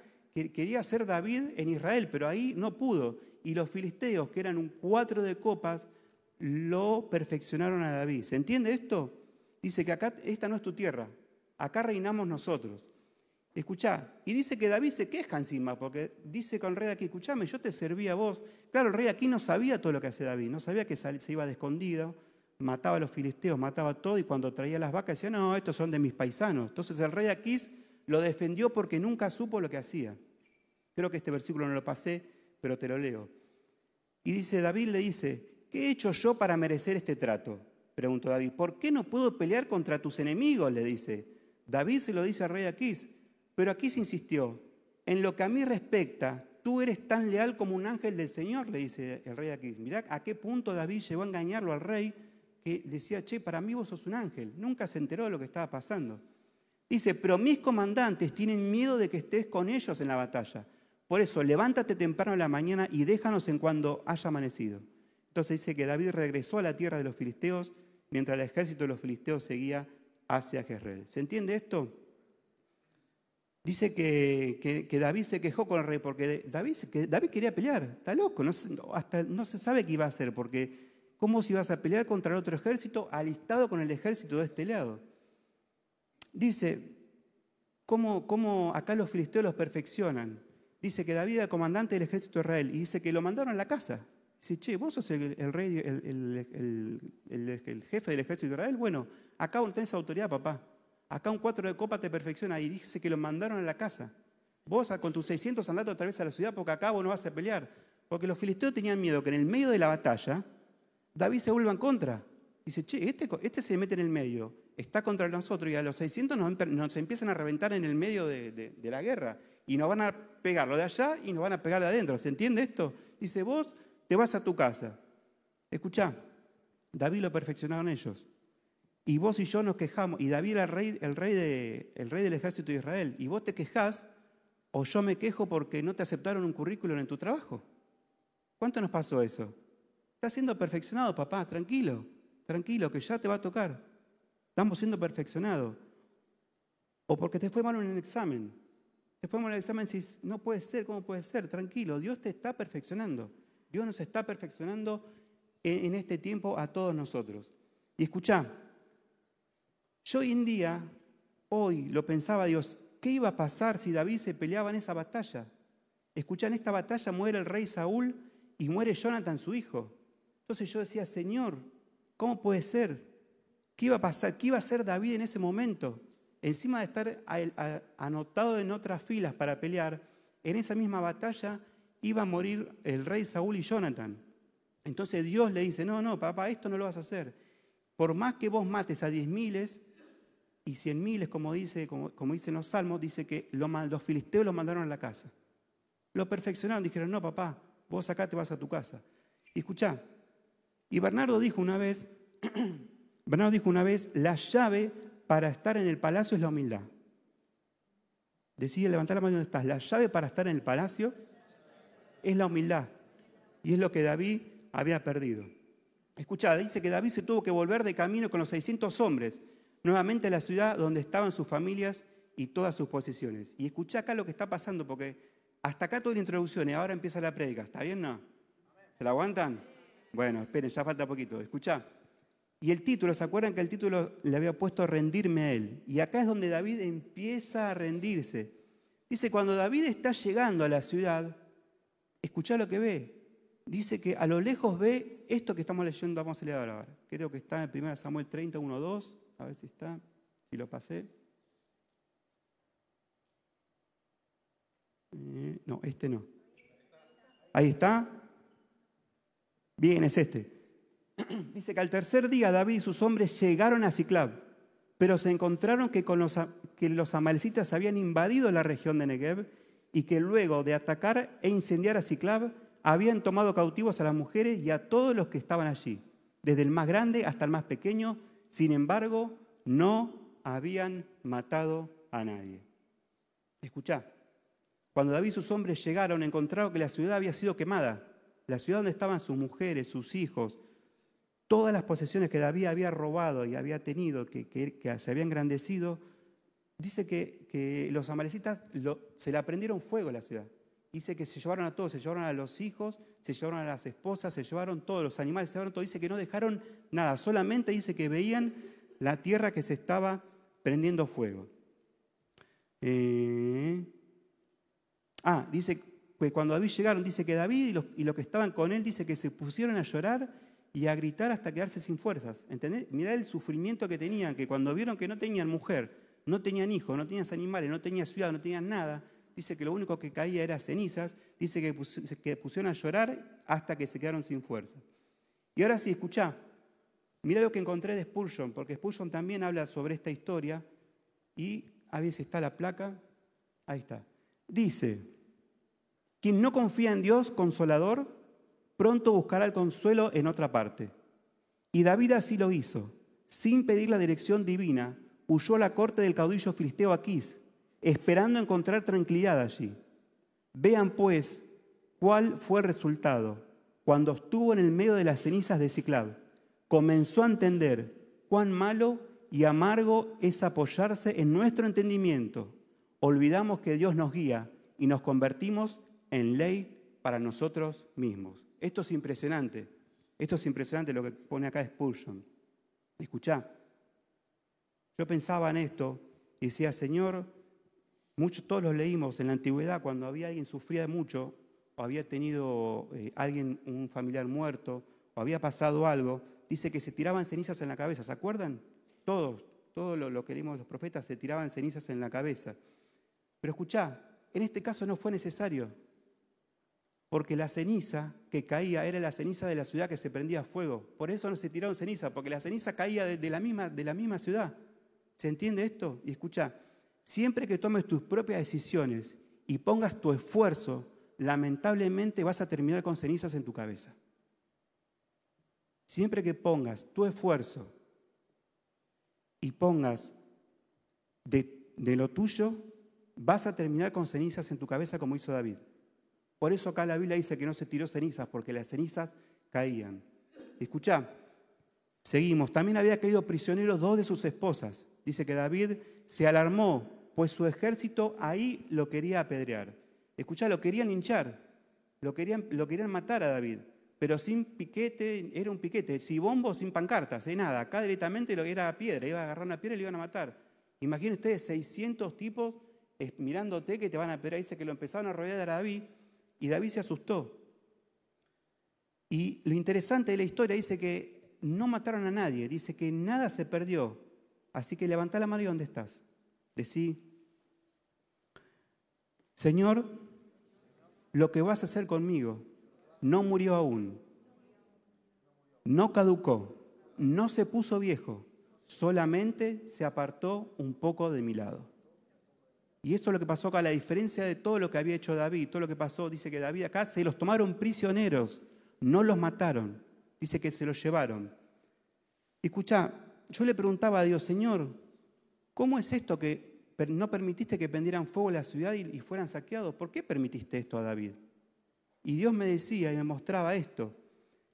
quería ser David en Israel, pero ahí no pudo. Y los filisteos, que eran un cuatro de copas, lo perfeccionaron a David. ¿Se entiende esto? Dice que acá esta no es tu tierra, acá reinamos nosotros. Escuchá, y dice que David se queja encima, porque dice con el rey aquí, escuchame, yo te serví a vos. Claro, el rey aquí no sabía todo lo que hacía David, no sabía que se iba de escondido, mataba a los filisteos, mataba todo, y cuando traía las vacas decía, no, estos son de mis paisanos. Entonces el rey Aquís lo defendió porque nunca supo lo que hacía. Creo que este versículo no lo pasé, pero te lo leo. Y dice, David le dice, ¿qué he hecho yo para merecer este trato? Preguntó David, ¿por qué no puedo pelear contra tus enemigos? Le dice. David se lo dice al rey Aquís, pero Aquís insistió, en lo que a mí respecta, tú eres tan leal como un ángel del Señor, le dice el rey Aquís. Mirá a qué punto David llegó a engañarlo al rey, que decía, che, para mí vos sos un ángel. Nunca se enteró de lo que estaba pasando. Dice, pero mis comandantes tienen miedo de que estés con ellos en la batalla. Por eso, levántate temprano en la mañana y déjanos en cuando haya amanecido. Entonces dice que David regresó a la tierra de los filisteos mientras el ejército de los filisteos seguía hacia Jezreel. ¿Se entiende esto? Dice que, David se quejó con el rey porque David, quería pelear, está loco, no, hasta no se sabe qué iba a hacer, porque ¿cómo si ibas a pelear contra el otro ejército alistado con el ejército de este lado? Dice, ¿cómo, cómo acá los filisteos los perfeccionan? Dice que David era comandante del ejército de Israel y dice que lo mandaron a la casa. Dice, che, vos sos el, rey, el, jefe del ejército de Israel. Bueno, acá no tenés autoridad, papá. Acá un cuatro de copa te perfecciona y dice que lo mandaron a la casa. Vos con tus 600 andate otra vez a la ciudad porque acá vos no vas a pelear. Porque los filisteos tenían miedo que en el medio de la batalla David se vuelva en contra. Dice, che, este, este se mete en el medio, está contra nosotros y a los 600 nos, empiezan a reventar en el medio de, de la guerra y nos van a pegar lo de allá y nos van a pegar de adentro. ¿Se entiende esto? Dice, vos te vas a tu casa. Escuchá, David lo perfeccionaron ellos. Y vos y yo nos quejamos, y David era el rey, el rey, de, el rey del ejército de Israel, y vos te quejás, o yo me quejo porque no te aceptaron un currículum en tu trabajo. ¿Cuánto nos pasó eso? Está siendo perfeccionado, papá, tranquilo. tranquilo, que ya te va a tocar. Estamos siendo perfeccionados. O porque te fue mal en el examen. Mal en examen y no puede ser, ¿cómo puede ser? Tranquilo, Dios te está perfeccionando. Dios nos está perfeccionando en, este tiempo a todos nosotros. Y escucha, yo hoy en día, hoy lo pensaba Dios, ¿qué iba a pasar si David se peleaba en esa batalla? Escucha, en esta batalla muere el rey Saúl y muere Jonathan, su hijo. Entonces yo decía, Señor, ¿cómo puede ser? ¿Qué iba a pasar? ¿Qué iba a hacer David en ese momento? Encima de estar anotado en otras filas para pelear, en esa misma batalla iba a morir el rey Saúl y Jonathan. Entonces Dios le dice, no, no, papá, esto no lo vas a hacer. Por más que vos mates a diez miles y cien miles, como, dice, como, dicen los salmos, dice que los filisteos los mandaron a la casa. Lo perfeccionaron, dijeron, no, papá, vos acá te vas a tu casa. Y escuchá, y Bernardo dijo una vez, Bernardo dijo una vez, la llave para estar en el palacio es la humildad. Decide levantar la mano donde estás. La llave para estar en el palacio es la humildad. Y es lo que David había perdido. Escuchá, dice que David se tuvo que volver de camino con los 600 hombres, nuevamente a la ciudad donde estaban sus familias y todas sus posesiones. Y escuchá acá lo que está pasando, porque hasta acá toda la introducción y ahora empieza la prédica. ¿Está bien, no? ¿Se la aguantan? Bueno, esperen, ya falta poquito. Escuchá. Y el título, ¿se acuerdan que el título le había puesto rendirme a él? Y acá es donde David empieza a rendirse. Dice, cuando David está llegando a la ciudad, escuchá lo que ve. Dice que a lo lejos ve esto que estamos leyendo, vamos a leer ahora. Creo que está en 1 Samuel 30, 1, 2. A ver si está, si lo pasé. Eh, no, este no. Ahí está. Bien, es este. Dice que al tercer día David y sus hombres llegaron a Ciclab, pero se encontraron que, con los, que los amalecitas habían invadido la región de Negev y que luego de atacar e incendiar a Ciclab, habían tomado cautivos a las mujeres y a todos los que estaban allí, desde el más grande hasta el más pequeño. Sin embargo, no habían matado a nadie. Escucha, cuando David y sus hombres llegaron, encontraron que la ciudad había sido quemada. La ciudad donde estaban sus mujeres, sus hijos, todas las posesiones que David había robado y había tenido, que, se habían engrandecido, dice que, los amalecitas se le prendieron fuego a la ciudad. Dice que se llevaron a todos, se llevaron a los hijos, se llevaron a las esposas, se llevaron todos los animales, se llevaron todo. Dice que no dejaron nada, solamente dice que veían la tierra que se estaba prendiendo fuego. Eh, ah, dice que cuando David llegaron, dice que David y los, y los, que estaban con él, dice que se pusieron a llorar y a gritar hasta quedarse sin fuerzas. ¿Entendés? Mirá el sufrimiento que tenían, que cuando vieron que no tenían mujer, no tenían hijos, no tenían animales, no tenían ciudad, no tenían nada, dice que lo único que caía era cenizas, dice que, pusieron a llorar hasta que se quedaron sin fuerza. Y ahora sí, escuchá, mira lo que encontré de Spurgeon, porque Spurgeon también habla sobre esta historia y a veces está la placa, ahí está. Dice, quien no confía en Dios, consolador, pronto buscará el consuelo en otra parte. Y David así lo hizo, sin pedir la dirección divina, huyó a la corte del caudillo filisteo Aquís, esperando encontrar tranquilidad allí. Vean pues cuál fue el resultado. Cuando estuvo en el medio de las cenizas de Ciclab, comenzó a entender cuán malo y amargo es apoyarse en nuestro entendimiento. Olvidamos que Dios nos guía y nos convertimos en ley para nosotros mismos. Esto es impresionante. Esto es impresionante lo que pone acá Spurgeon. Escuchá. Yo pensaba en esto y decía, Señor, Muchos, todos los leímos en la antigüedad cuando había alguien sufría mucho, o había tenido eh, alguien, un familiar muerto, o había pasado algo, dice que se tiraban cenizas en la cabeza. ¿Se acuerdan? Todos, todo lo, que leímos los profetas, se tiraban cenizas en la cabeza. Pero escuchá, en este caso no fue necesario, porque la ceniza que caía era la ceniza de la ciudad que se prendía a fuego. Por eso no se tiraron ceniza, porque la ceniza caía de, la, misma, de la misma ciudad. ¿Se entiende esto? Y escucha, Siempre que tomes tus propias decisiones y pongas tu esfuerzo, lamentablemente vas a terminar con cenizas en tu cabeza. Siempre que pongas tu esfuerzo y pongas de, lo tuyo, vas a terminar con cenizas en tu cabeza como hizo David. Por eso acá la Biblia dice que no se tiró cenizas, porque las cenizas caían. Escucha, Seguimos. También había caído prisioneros dos de sus esposas. Dice que David se alarmó, pues su ejército ahí lo quería apedrear. Escuchá, lo querían hinchar, lo querían, lo querían matar a David, pero sin piquete, era un piquete, sin bombo, sin pancartas, sin nada. Acá directamente lo era piedra, iba a agarrar una piedra y lo iban a matar. Imaginen ustedes 600 tipos mirándote que te van a apedrear. Dice que lo empezaron a rodear a David y David se asustó. Y lo interesante de la historia dice que no mataron a nadie, dice que nada se perdió. Así que levanta la mano y ¿dónde estás? Decí, Señor, lo que vas a hacer conmigo no murió aún, no caducó, no se puso viejo, solamente se apartó un poco de mi lado. Y esto es lo que pasó acá, la diferencia de todo lo que había hecho David, todo lo que pasó, dice que David acá se los tomaron prisioneros, no los mataron, dice que se los llevaron. Escucha, yo le preguntaba a Dios, Señor, ¿cómo es esto que no permitiste que prendieran fuego la ciudad y fueran saqueados? ¿Por qué permitiste esto a David? Y Dios me decía y me mostraba esto.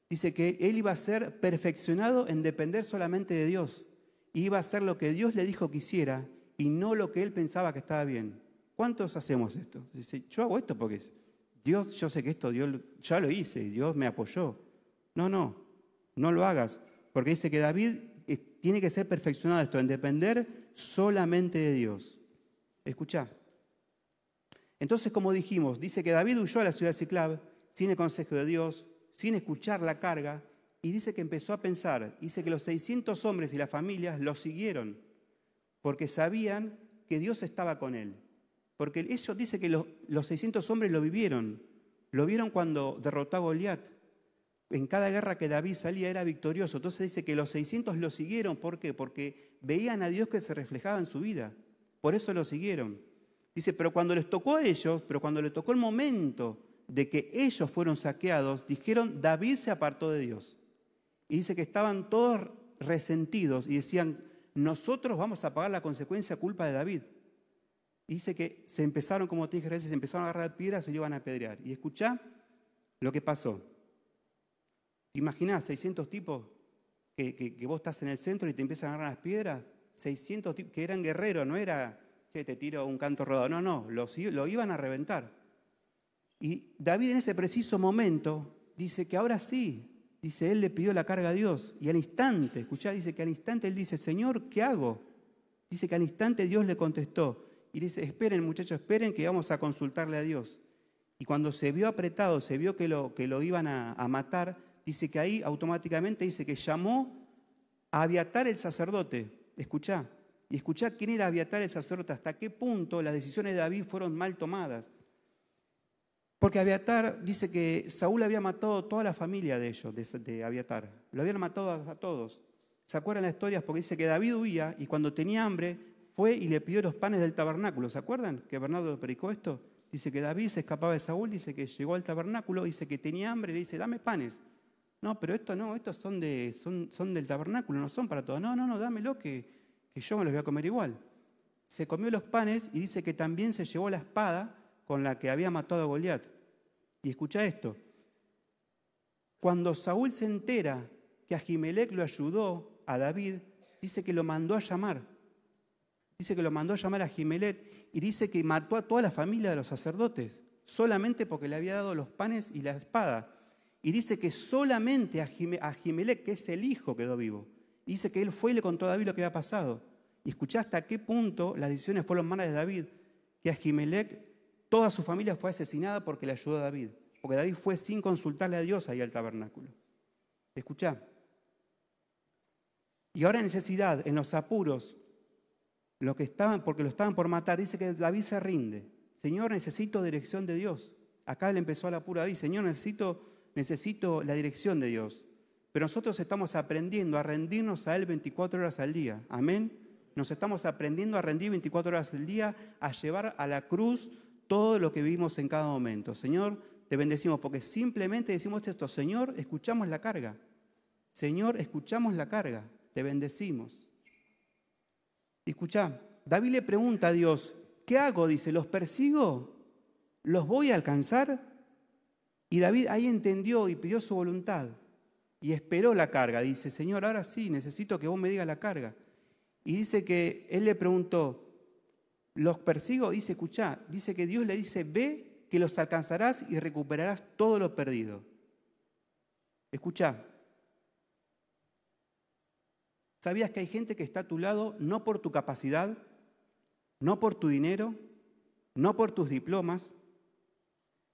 Dice que él iba a ser perfeccionado en depender solamente de Dios. Y iba a hacer lo que Dios le dijo que hiciera y no lo que él pensaba que estaba bien. ¿Cuántos hacemos esto? Dice, yo hago esto porque Dios, yo sé que esto Dios ya lo hice y Dios me apoyó. No, no, no lo hagas. Porque dice que David eh, tiene que ser perfeccionado esto, en depender solamente de Dios. Escucha. Entonces, como dijimos, dice que David huyó a la ciudad de Ciclab sin el consejo de Dios, sin escuchar la carga, y dice que empezó a pensar, dice que los 600 hombres y las familias lo siguieron, porque sabían que Dios estaba con él. Porque ellos dice que los, 600 hombres lo vivieron, lo vieron cuando derrotó a Goliat. En cada guerra que David salía era victorioso. Entonces dice que los 600 lo siguieron. ¿Por qué? Porque veían a Dios que se reflejaba en su vida. Por eso lo siguieron. Dice, pero cuando les tocó a ellos, pero cuando les tocó el momento de que ellos fueron saqueados, dijeron, David se apartó de Dios. Y dice que estaban todos resentidos y decían, nosotros vamos a pagar la consecuencia culpa de David. Dice que se empezaron, como te dije, se empezaron a agarrar piedras y se iban a apedrear. Y escuchá lo que pasó. Imaginás 600 tipos que, vos estás en el centro y te empiezan a agarrar las piedras. 600 tipos que eran guerreros, no era que te tiro un canto rodado. No, no, lo, lo iban a reventar. Y David en ese preciso momento dice que ahora sí, dice, él le pidió la carga a Dios y al instante, escuchá, dice que al instante él dice, Señor, ¿qué hago? Dice que al instante Dios le contestó y dice, esperen muchachos, esperen que vamos a consultarle a Dios. Y cuando se vio apretado, se vio que lo, que lo iban a, a matar, dice que ahí automáticamente dice que llamó a Abiatar el sacerdote. Escuchá, y escuchá quién era Abiatar el sacerdote, hasta qué punto las decisiones de David fueron mal tomadas. Porque Abiatar dice que Saúl había matado toda la familia de ellos, de, Abiatar. Lo habían matado a, todos. ¿Se acuerdan las historias? Porque dice que David huía y cuando tenía hambre fue y le pidió los panes del tabernáculo. ¿Se acuerdan que Bernardo predicó esto? Dice que David se escapaba de Saúl, dice que llegó al tabernáculo, dice que tenía hambre, le dice, dame panes. No, pero esto no, estos son, de, son, son del tabernáculo, no son para todos. No, no, no, dámelo que, que yo me los voy a comer igual. Se comió los panes y dice que también se llevó la espada con la que había matado a Goliat. Y escucha esto. Cuando Saúl se entera que Ahimelech lo ayudó a David, dice que lo mandó a llamar. Dice que lo mandó a llamar a Ahimelech y dice que mató a toda la familia de los sacerdotes, solamente porque le había dado los panes y la espada. Y dice que solamente Ahimelech, que es el hijo, quedó vivo. dice que él fue y le contó a David lo que había pasado. Y escuchá hasta qué punto las decisiones fueron malas de David, que Ahimelech Toda su familia fue asesinada porque le ayudó a David, porque David fue sin consultarle a Dios ahí al tabernáculo. Escucha. Y ahora en necesidad, en los apuros, lo que estaban, porque lo estaban por matar, dice que David se rinde. Señor, necesito dirección de Dios. Acá le empezó al apuro a David, Señor, necesito, necesito la dirección de Dios. Pero nosotros estamos aprendiendo a rendirnos a Él 24 horas al día. Amén. Nos estamos aprendiendo a rendir 24 horas al día, a llevar a la cruz todo lo que vivimos en cada momento. Señor, te bendecimos porque simplemente decimos esto, Señor, escuchamos la carga. Señor, escuchamos la carga, te bendecimos. Escucha, David le pregunta a Dios, ¿qué hago? Dice, ¿los persigo? ¿Los voy a alcanzar? Y David ahí entendió y pidió su voluntad. y esperó la carga. Dice, Señor, ahora sí, necesito que vos me digas la carga. Y dice que él le preguntó, ¿los persigo? Dice, escuchá, dice que Dios le dice, ve que los alcanzarás y recuperarás todo lo perdido. Escuchá, ¿sabías que hay gente que está a tu lado no por tu capacidad, no por tu dinero, no por tus diplomas,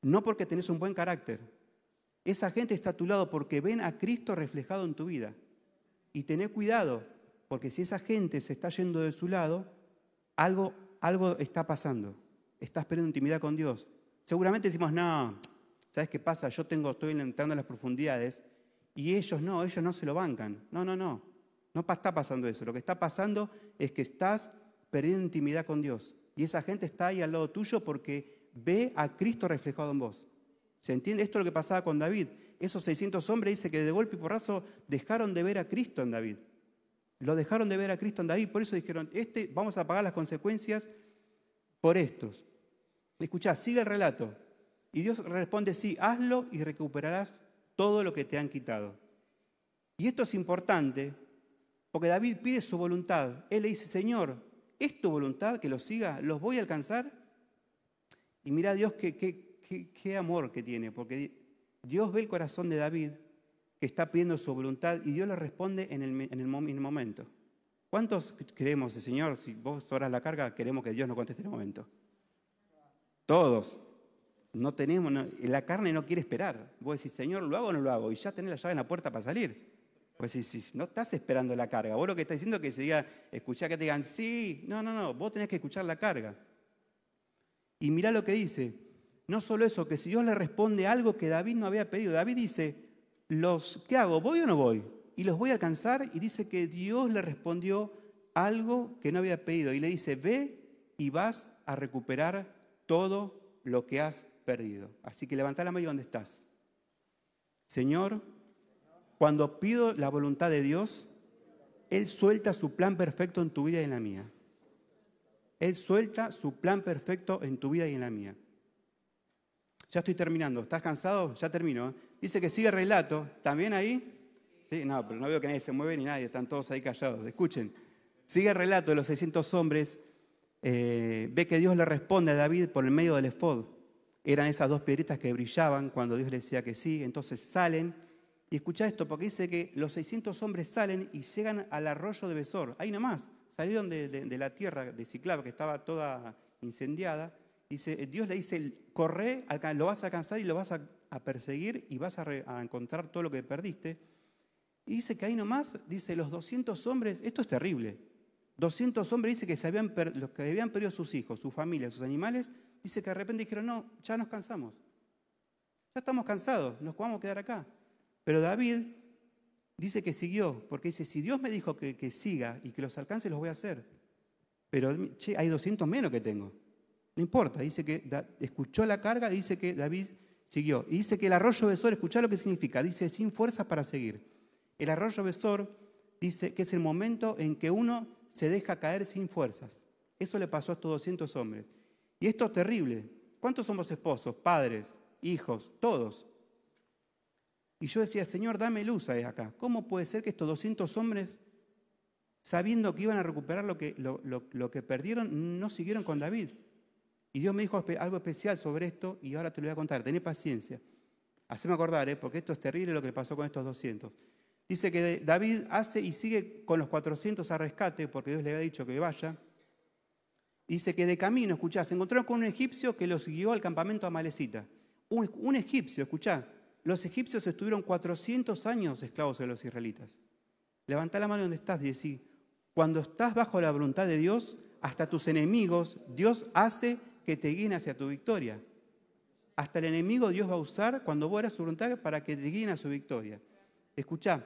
no porque tenés un buen carácter? Esa gente está a tu lado porque ven a Cristo reflejado en tu vida. Y tené cuidado, porque si esa gente se está yendo de su lado, algo, algo está pasando. Estás perdiendo intimidad con Dios. Seguramente decimos, no, ¿sabes qué pasa? Yo tengo, estoy entrando en las profundidades y ellos no, ellos no se lo bancan. No, no, no. No está pasando eso. Lo que está pasando es que estás perdiendo intimidad con Dios. Y esa gente está ahí al lado tuyo porque ve a Cristo reflejado en vos. ¿Se entiende? Esto es lo que pasaba con David. Esos 600 hombres dice que de golpe y porrazo dejaron de ver a Cristo en David. Lo dejaron de ver a Cristo en David, por eso dijeron, este, vamos a pagar las consecuencias por estos. Escuchá, sigue el relato. Y Dios responde, sí, hazlo y recuperarás todo lo que te han quitado. Y esto es importante porque David pide su voluntad. Él le dice, Señor, ¿es tu voluntad que los siga? ¿Los voy a alcanzar? Y mira Dios qué, amor que tiene, porque Dios ve el corazón de David que está pidiendo su voluntad y Dios le responde en el, en el, momento. ¿Cuántos queremos, Señor, si vos oras la carga, queremos que Dios nos conteste en el momento? Todos. No tenemos, la carne no quiere esperar. Vos decís, Señor, ¿lo hago o no lo hago? Y ya tenés la llave en la puerta para salir. Pues si, si no estás esperando la carga, vos lo que estás diciendo es que se diga, escuchá que te digan, sí, no, no, no, vos tenés que escuchar la carga. Y mirá lo que dice, no solo eso, que si Dios le responde algo que David no había pedido, David dice, los, ¿qué hago? ¿Voy o no voy? Y los voy a alcanzar y dice que Dios le respondió algo que no había pedido y le dice, ve y vas a recuperar todo lo que has perdido. Así que levanta la mano donde estás. Señor, cuando pido la voluntad de Dios, Él suelta su plan perfecto en tu vida y en la mía. Él suelta su plan perfecto en tu vida y en la mía. Ya estoy terminando. ¿Estás cansado? Ya termino. ¿eh? Dice que sigue el relato. ¿También ahí? Sí, no, pero no veo que nadie se mueve ni nadie. Están todos ahí callados. Escuchen. Sigue el relato de los 600 hombres. Eh, ve que Dios le responde a David por el medio del efod. Eran esas dos piedritas que brillaban cuando Dios le decía que sí. Entonces salen. Y escucha esto, porque dice que los 600 hombres salen y llegan al arroyo de Besor. Ahí nomás. Salieron de, la tierra de Ciclab, que estaba toda incendiada dice, Dios le dice, corre, lo vas a alcanzar y lo vas a, perseguir y vas a, encontrar todo lo que perdiste. Y dice que ahí nomás, dice, los 200 hombres, esto es terrible, 200 hombres dice que se habían los que habían perdido sus hijos, su familia, sus animales, dice que de repente dijeron, no, ya nos cansamos, ya estamos cansados, nos vamos a quedar acá. Pero David dice que siguió, porque dice, si Dios me dijo que, que siga y que los alcance, los voy a hacer. Pero che, hay 200 menos que tengo. No importa, dice que escuchó la carga, dice que David siguió. Y dice que el arroyo besor, escuchá lo que significa, dice sin fuerzas para seguir. El arroyo besor dice que es el momento en que uno se deja caer sin fuerzas. Eso le pasó a estos 200 hombres. Y esto es terrible. ¿Cuántos somos esposos, padres, hijos, todos? Y yo decía, Señor, dame luz acá. ¿Cómo puede ser que estos 200 hombres, sabiendo que iban a recuperar lo que, lo que perdieron, no siguieron con David? Y Dios me dijo algo especial sobre esto y ahora te lo voy a contar. Tené paciencia. Haceme acordar, ¿eh? porque esto es terrible lo que le pasó con estos 200. Dice que David hace y sigue con los 400 a rescate porque Dios le había dicho que vaya. Dice que de camino, escuchá, se encontraron con un egipcio que los guió al campamento a Malecita. Un, un egipcio, escuchá, los egipcios estuvieron 400 años esclavos de los israelitas. Levanta la mano donde estás y cuando estás bajo la voluntad de Dios, hasta tus enemigos, Dios hace que te guíen hacia tu victoria. Hasta el enemigo Dios va a usar cuando vos eras su voluntad para que te guíen a su victoria. Escuchá,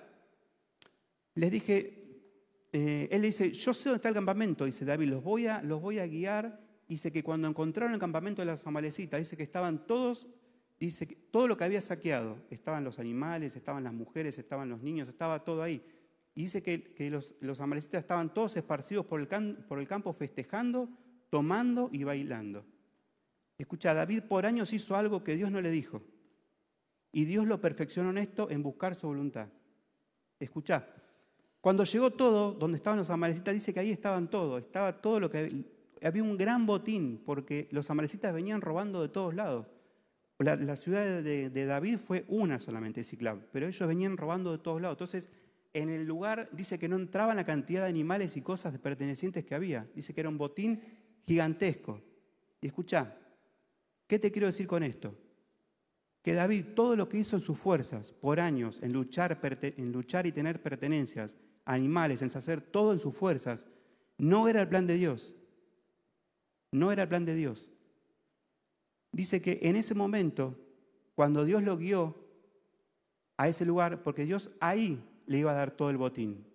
les dije, eh, él dice, yo sé dónde está el campamento, dice David, los voy a, los voy a guiar. Dice que cuando encontraron el campamento de las amalecitas, dice que estaban todos, dice que todo lo que había saqueado, estaban los animales, estaban las mujeres, estaban los niños, estaba todo ahí. Y dice que, los, los, amalecitas estaban todos esparcidos por el, por el campo festejando, tomando y bailando. Escucha, David por años hizo algo que Dios no le dijo. Y Dios lo perfeccionó en esto, en buscar su voluntad. Escuchá, cuando llegó todo, donde estaban los amalecitas, dice que ahí estaban todos, estaba todo lo que había un gran botín, porque los amalecitas venían robando de todos lados. La, ciudad de, David fue una solamente, Ciclab, pero ellos venían robando de todos lados. Entonces, en el lugar dice que no entraban la cantidad de animales y cosas pertenecientes que había. Dice que era un botín gigantesco. Y escucha, ¿qué te quiero decir con esto? Que David, todo lo que hizo en sus fuerzas por años, en luchar, en luchar y tener pertenencias, animales, en hacer todo en sus fuerzas, no era el plan de Dios. No era el plan de Dios. Dice que en ese momento, cuando Dios lo guió a ese lugar, porque Dios ahí le iba a dar todo el botín.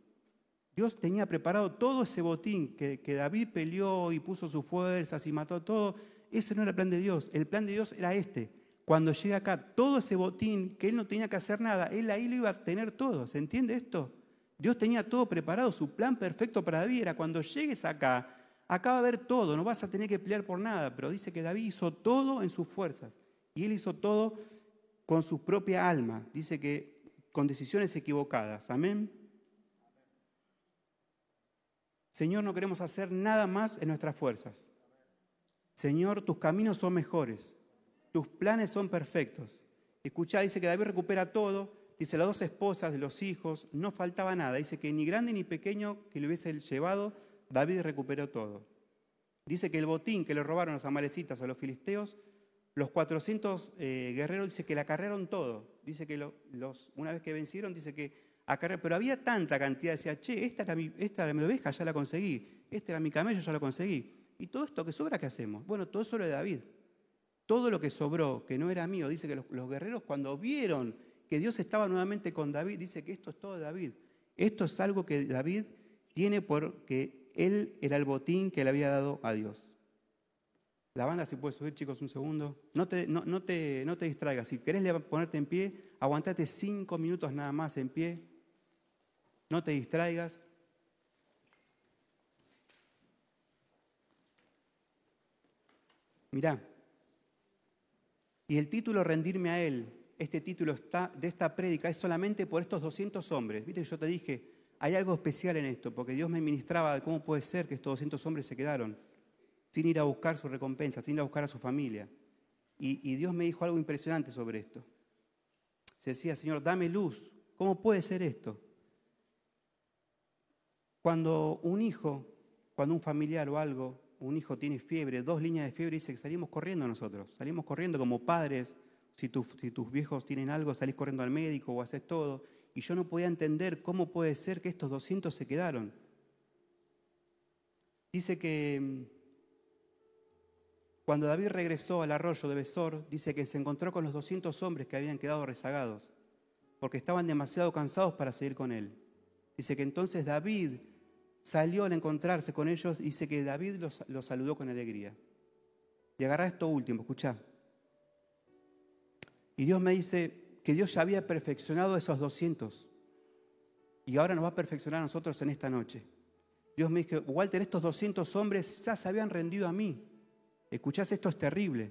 Dios tenía preparado todo ese botín que, que David peleó y puso sus fuerzas y mató todo. Ese no era el plan de Dios. El plan de Dios era este. Cuando llega acá, todo ese botín, que él no tenía que hacer nada, él ahí lo iba a tener todo. ¿Se entiende esto? Dios tenía todo preparado. Su plan perfecto para David era cuando llegues acá, acá va a haber todo, no vas a tener que pelear por nada. Pero dice que David hizo todo en sus fuerzas. Y él hizo todo con su propia alma. Dice que con decisiones equivocadas. Amén. Señor, no queremos hacer nada más en nuestras fuerzas. Señor, tus caminos son mejores. Tus planes son perfectos. Escucha, dice que David recupera todo. Dice, las dos esposas, los hijos, no faltaba nada. Dice que ni grande ni pequeño que le hubiese llevado, David recuperó todo. Dice que el botín que le robaron los amalecitas a los filisteos, los 400 eh, guerreros, dice que la cargaron todo. Dice que los, una vez que vencieron, dice que acarrearon. Pero había tanta cantidad, decía, che, esta era, mi, esta oveja, ya la conseguí. Este era mi camello, ya lo conseguí. ¿Y todo esto que sobra, qué hacemos? Bueno, todo eso era de David. Todo lo que sobró, que no era mío, dice que los, guerreros cuando vieron que Dios estaba nuevamente con David, dice que esto es todo de David. Esto es algo que David tiene porque él era el botín que le había dado a Dios. La banda, si puede subir, chicos, un segundo. No te, no, te, no te distraigas. Si querés ponerte en pie, aguantate cinco minutos nada más en pie. No te distraigas. Mirá, y el título rendirme a Él, este título de esta prédica es solamente por estos 200 hombres. Viste yo te dije, hay algo especial en esto, porque Dios me ministraba de cómo puede ser que estos 200 hombres se quedaron sin ir a buscar su recompensa, sin ir a buscar a su familia. Y, y Dios me dijo algo impresionante sobre esto. Se decía, Señor, dame luz. ¿Cómo puede ser esto? Cuando un hijo, cuando un familiar o algo un hijo tiene fiebre, dos líneas de fiebre, dice que salimos corriendo nosotros. Salimos corriendo como padres. Si, si tus viejos tienen algo, salís corriendo al médico o haces todo. Y yo no podía entender cómo puede ser que estos 200 se quedaron. Dice que mm, cuando David regresó al arroyo de Besor, dice que se encontró con los 200 hombres que habían quedado rezagados, porque estaban demasiado cansados para seguir con él. Dice que entonces David salió al encontrarse con ellos, dice que David los, saludó con alegría. Y agarra esto último, escucha. Y Dios me dice que Dios ya había perfeccionado esos 200. Y ahora nos va a perfeccionar a nosotros en esta noche. Dios me dice, Walter, estos 200 hombres ya se habían rendido a mí. Escuchás, esto es terrible.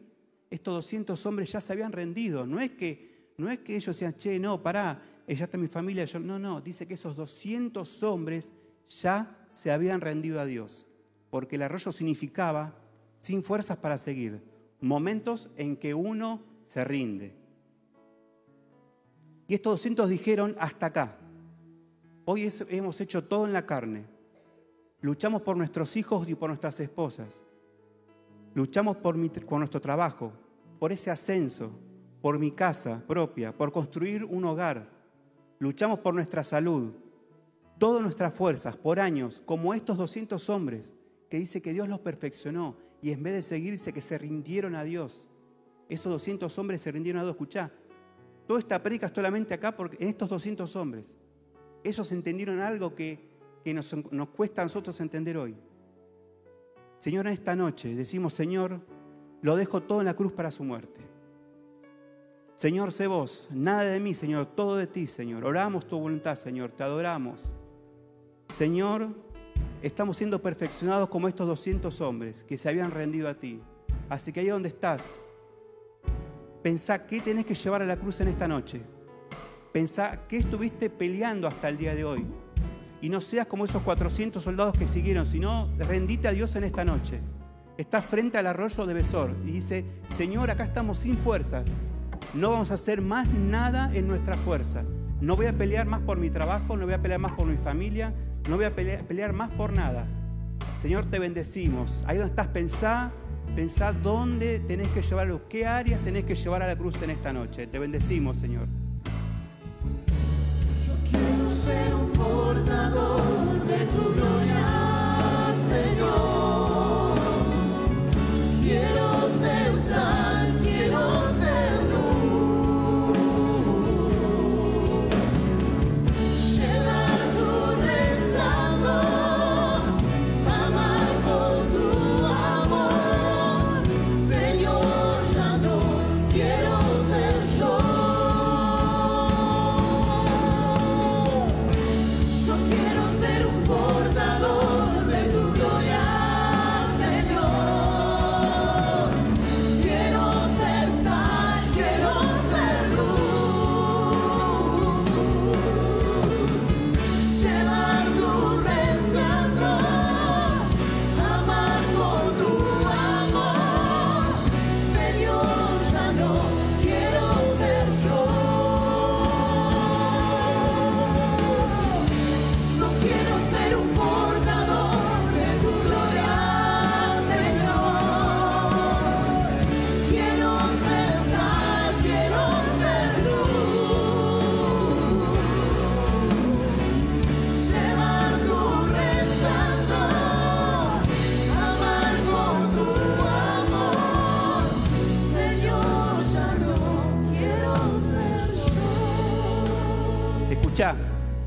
Estos 200 hombres ya se habían rendido. No es que, no es que ellos sean, che, no, pará, ya está mi familia. Yo, no, no, dice que esos 200 hombres ya se habían rendido a Dios, porque el arroyo significaba sin fuerzas para seguir, momentos en que uno se rinde. Y estos 200 dijeron, hasta acá, hoy hemos hecho todo en la carne, luchamos por nuestros hijos y por nuestras esposas, luchamos por, por nuestro trabajo, por ese ascenso, por mi casa propia, por construir un hogar, luchamos por nuestra salud, todas nuestras fuerzas por años, como estos 200 hombres, que dice que Dios los perfeccionó y en vez de seguirse que se rindieron a Dios. Esos 200 hombres se rindieron a Dios. Escuchá, toda esta predica solamente acá porque en estos 200 hombres. Ellos entendieron algo que, nos, nos cuesta a nosotros entender hoy. Señor, en esta noche decimos, Señor, lo dejo todo en la cruz para su muerte. Señor, sé vos, nada de mí, Señor, todo de ti, Señor. Oramos tu voluntad, Señor, te adoramos. Señor, estamos siendo perfeccionados como estos 200 hombres que se habían rendido a ti. Así que ahí donde estás, pensá qué tenés que llevar a la cruz en esta noche. Pensá qué estuviste peleando hasta el día de hoy. Y no seas como esos 400 soldados que siguieron, sino rendite a Dios en esta noche. Está frente al arroyo de Besor y dice, Señor, acá estamos sin fuerzas. No vamos a hacer más nada en nuestra fuerza. No voy a pelear más por mi trabajo, no voy a pelear más por mi familia, no voy a pelear, más por nada. Señor, te bendecimos. Ahí donde estás, pensá, pensá dónde tenés que llevarlo, qué áreas tenés que llevar a la cruz en esta noche. Te bendecimos, Señor. Yo quiero ser un portador de tu gloria, Señor.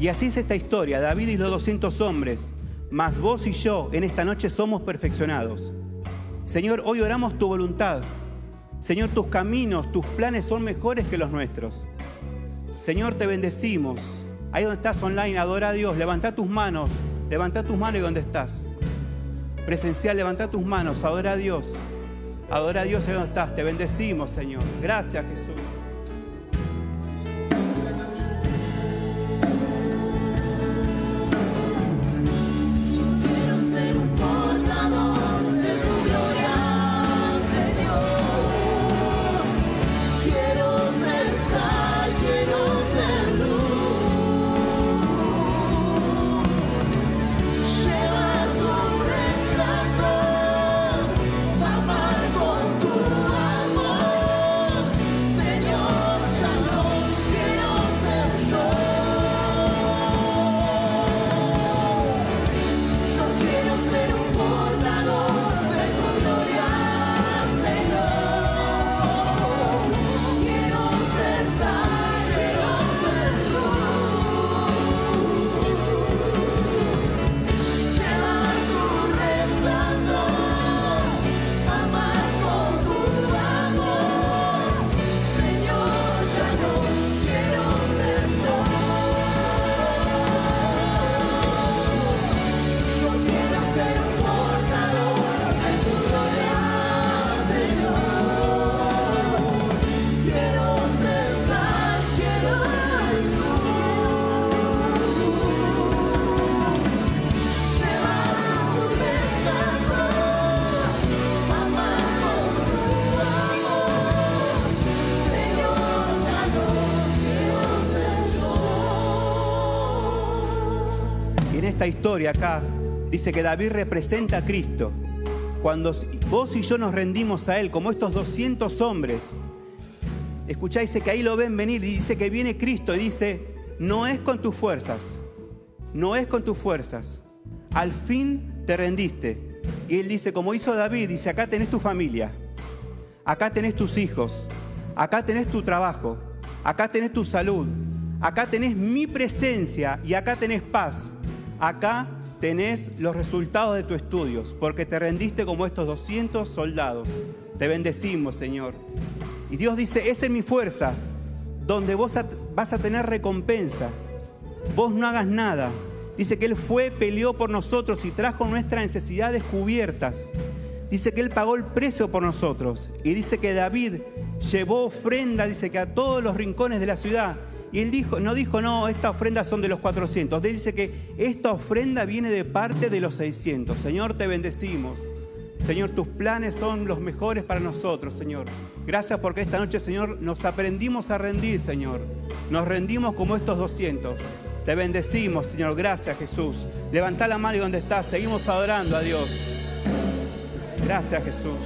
Y así es esta historia, David y los 200 hombres, más vos y yo en esta noche somos perfeccionados. Señor, hoy oramos tu voluntad. Señor, tus caminos, tus planes son mejores que los nuestros. Señor, te bendecimos. Ahí donde estás online, adora a Dios, levanta tus manos, levanta tus manos y donde estás. Presencial, levanta tus manos, adora a Dios. Adora a Dios ahí donde estás, te bendecimos, Señor. Gracias, Jesús. Esta historia acá dice que David representa a Cristo. Cuando vos y yo nos rendimos a Él, como estos 200 hombres, escuchá, dice que ahí lo ven venir y dice que viene Cristo y dice, no es con tus fuerzas, no es con tus fuerzas, al fin te rendiste. Y Él dice, como hizo David, dice, acá tenés tu familia, acá tenés tus hijos, acá tenés tu trabajo, acá tenés tu salud, acá tenés mi presencia y acá tenés paz. Acá tenés los resultados de tus estudios, porque te rendiste como estos 200 soldados. Te bendecimos, Señor. Y Dios dice, esa es mi fuerza, donde vos vas a tener recompensa. Vos no hagas nada. Dice que Él fue, peleó por nosotros y trajo nuestras necesidades cubiertas. Dice que Él pagó el precio por nosotros. Y dice que David llevó ofrenda, dice que a todos los rincones de la ciudad. Y él dijo, no dijo, no, esta ofrenda son de los 400. Él dice que esta ofrenda viene de parte de los 600. Señor, te bendecimos. Señor, tus planes son los mejores para nosotros, Señor. Gracias porque esta noche, Señor, nos aprendimos a rendir, Señor. Nos rendimos como estos 200. Te bendecimos, Señor. Gracias, Jesús. Levanta la mano y donde estás. Seguimos adorando a Dios. Gracias, Jesús.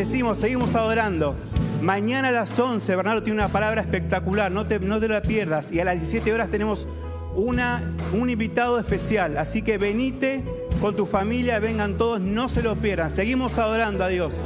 Bendecimos, seguimos adorando. Mañana a las 11, Bernardo tiene una palabra espectacular, no te, no te la pierdas. Y a las 17 horas tenemos una, un invitado especial. Así que venite con tu familia, vengan todos, no se lo pierdan. Seguimos adorando a Dios.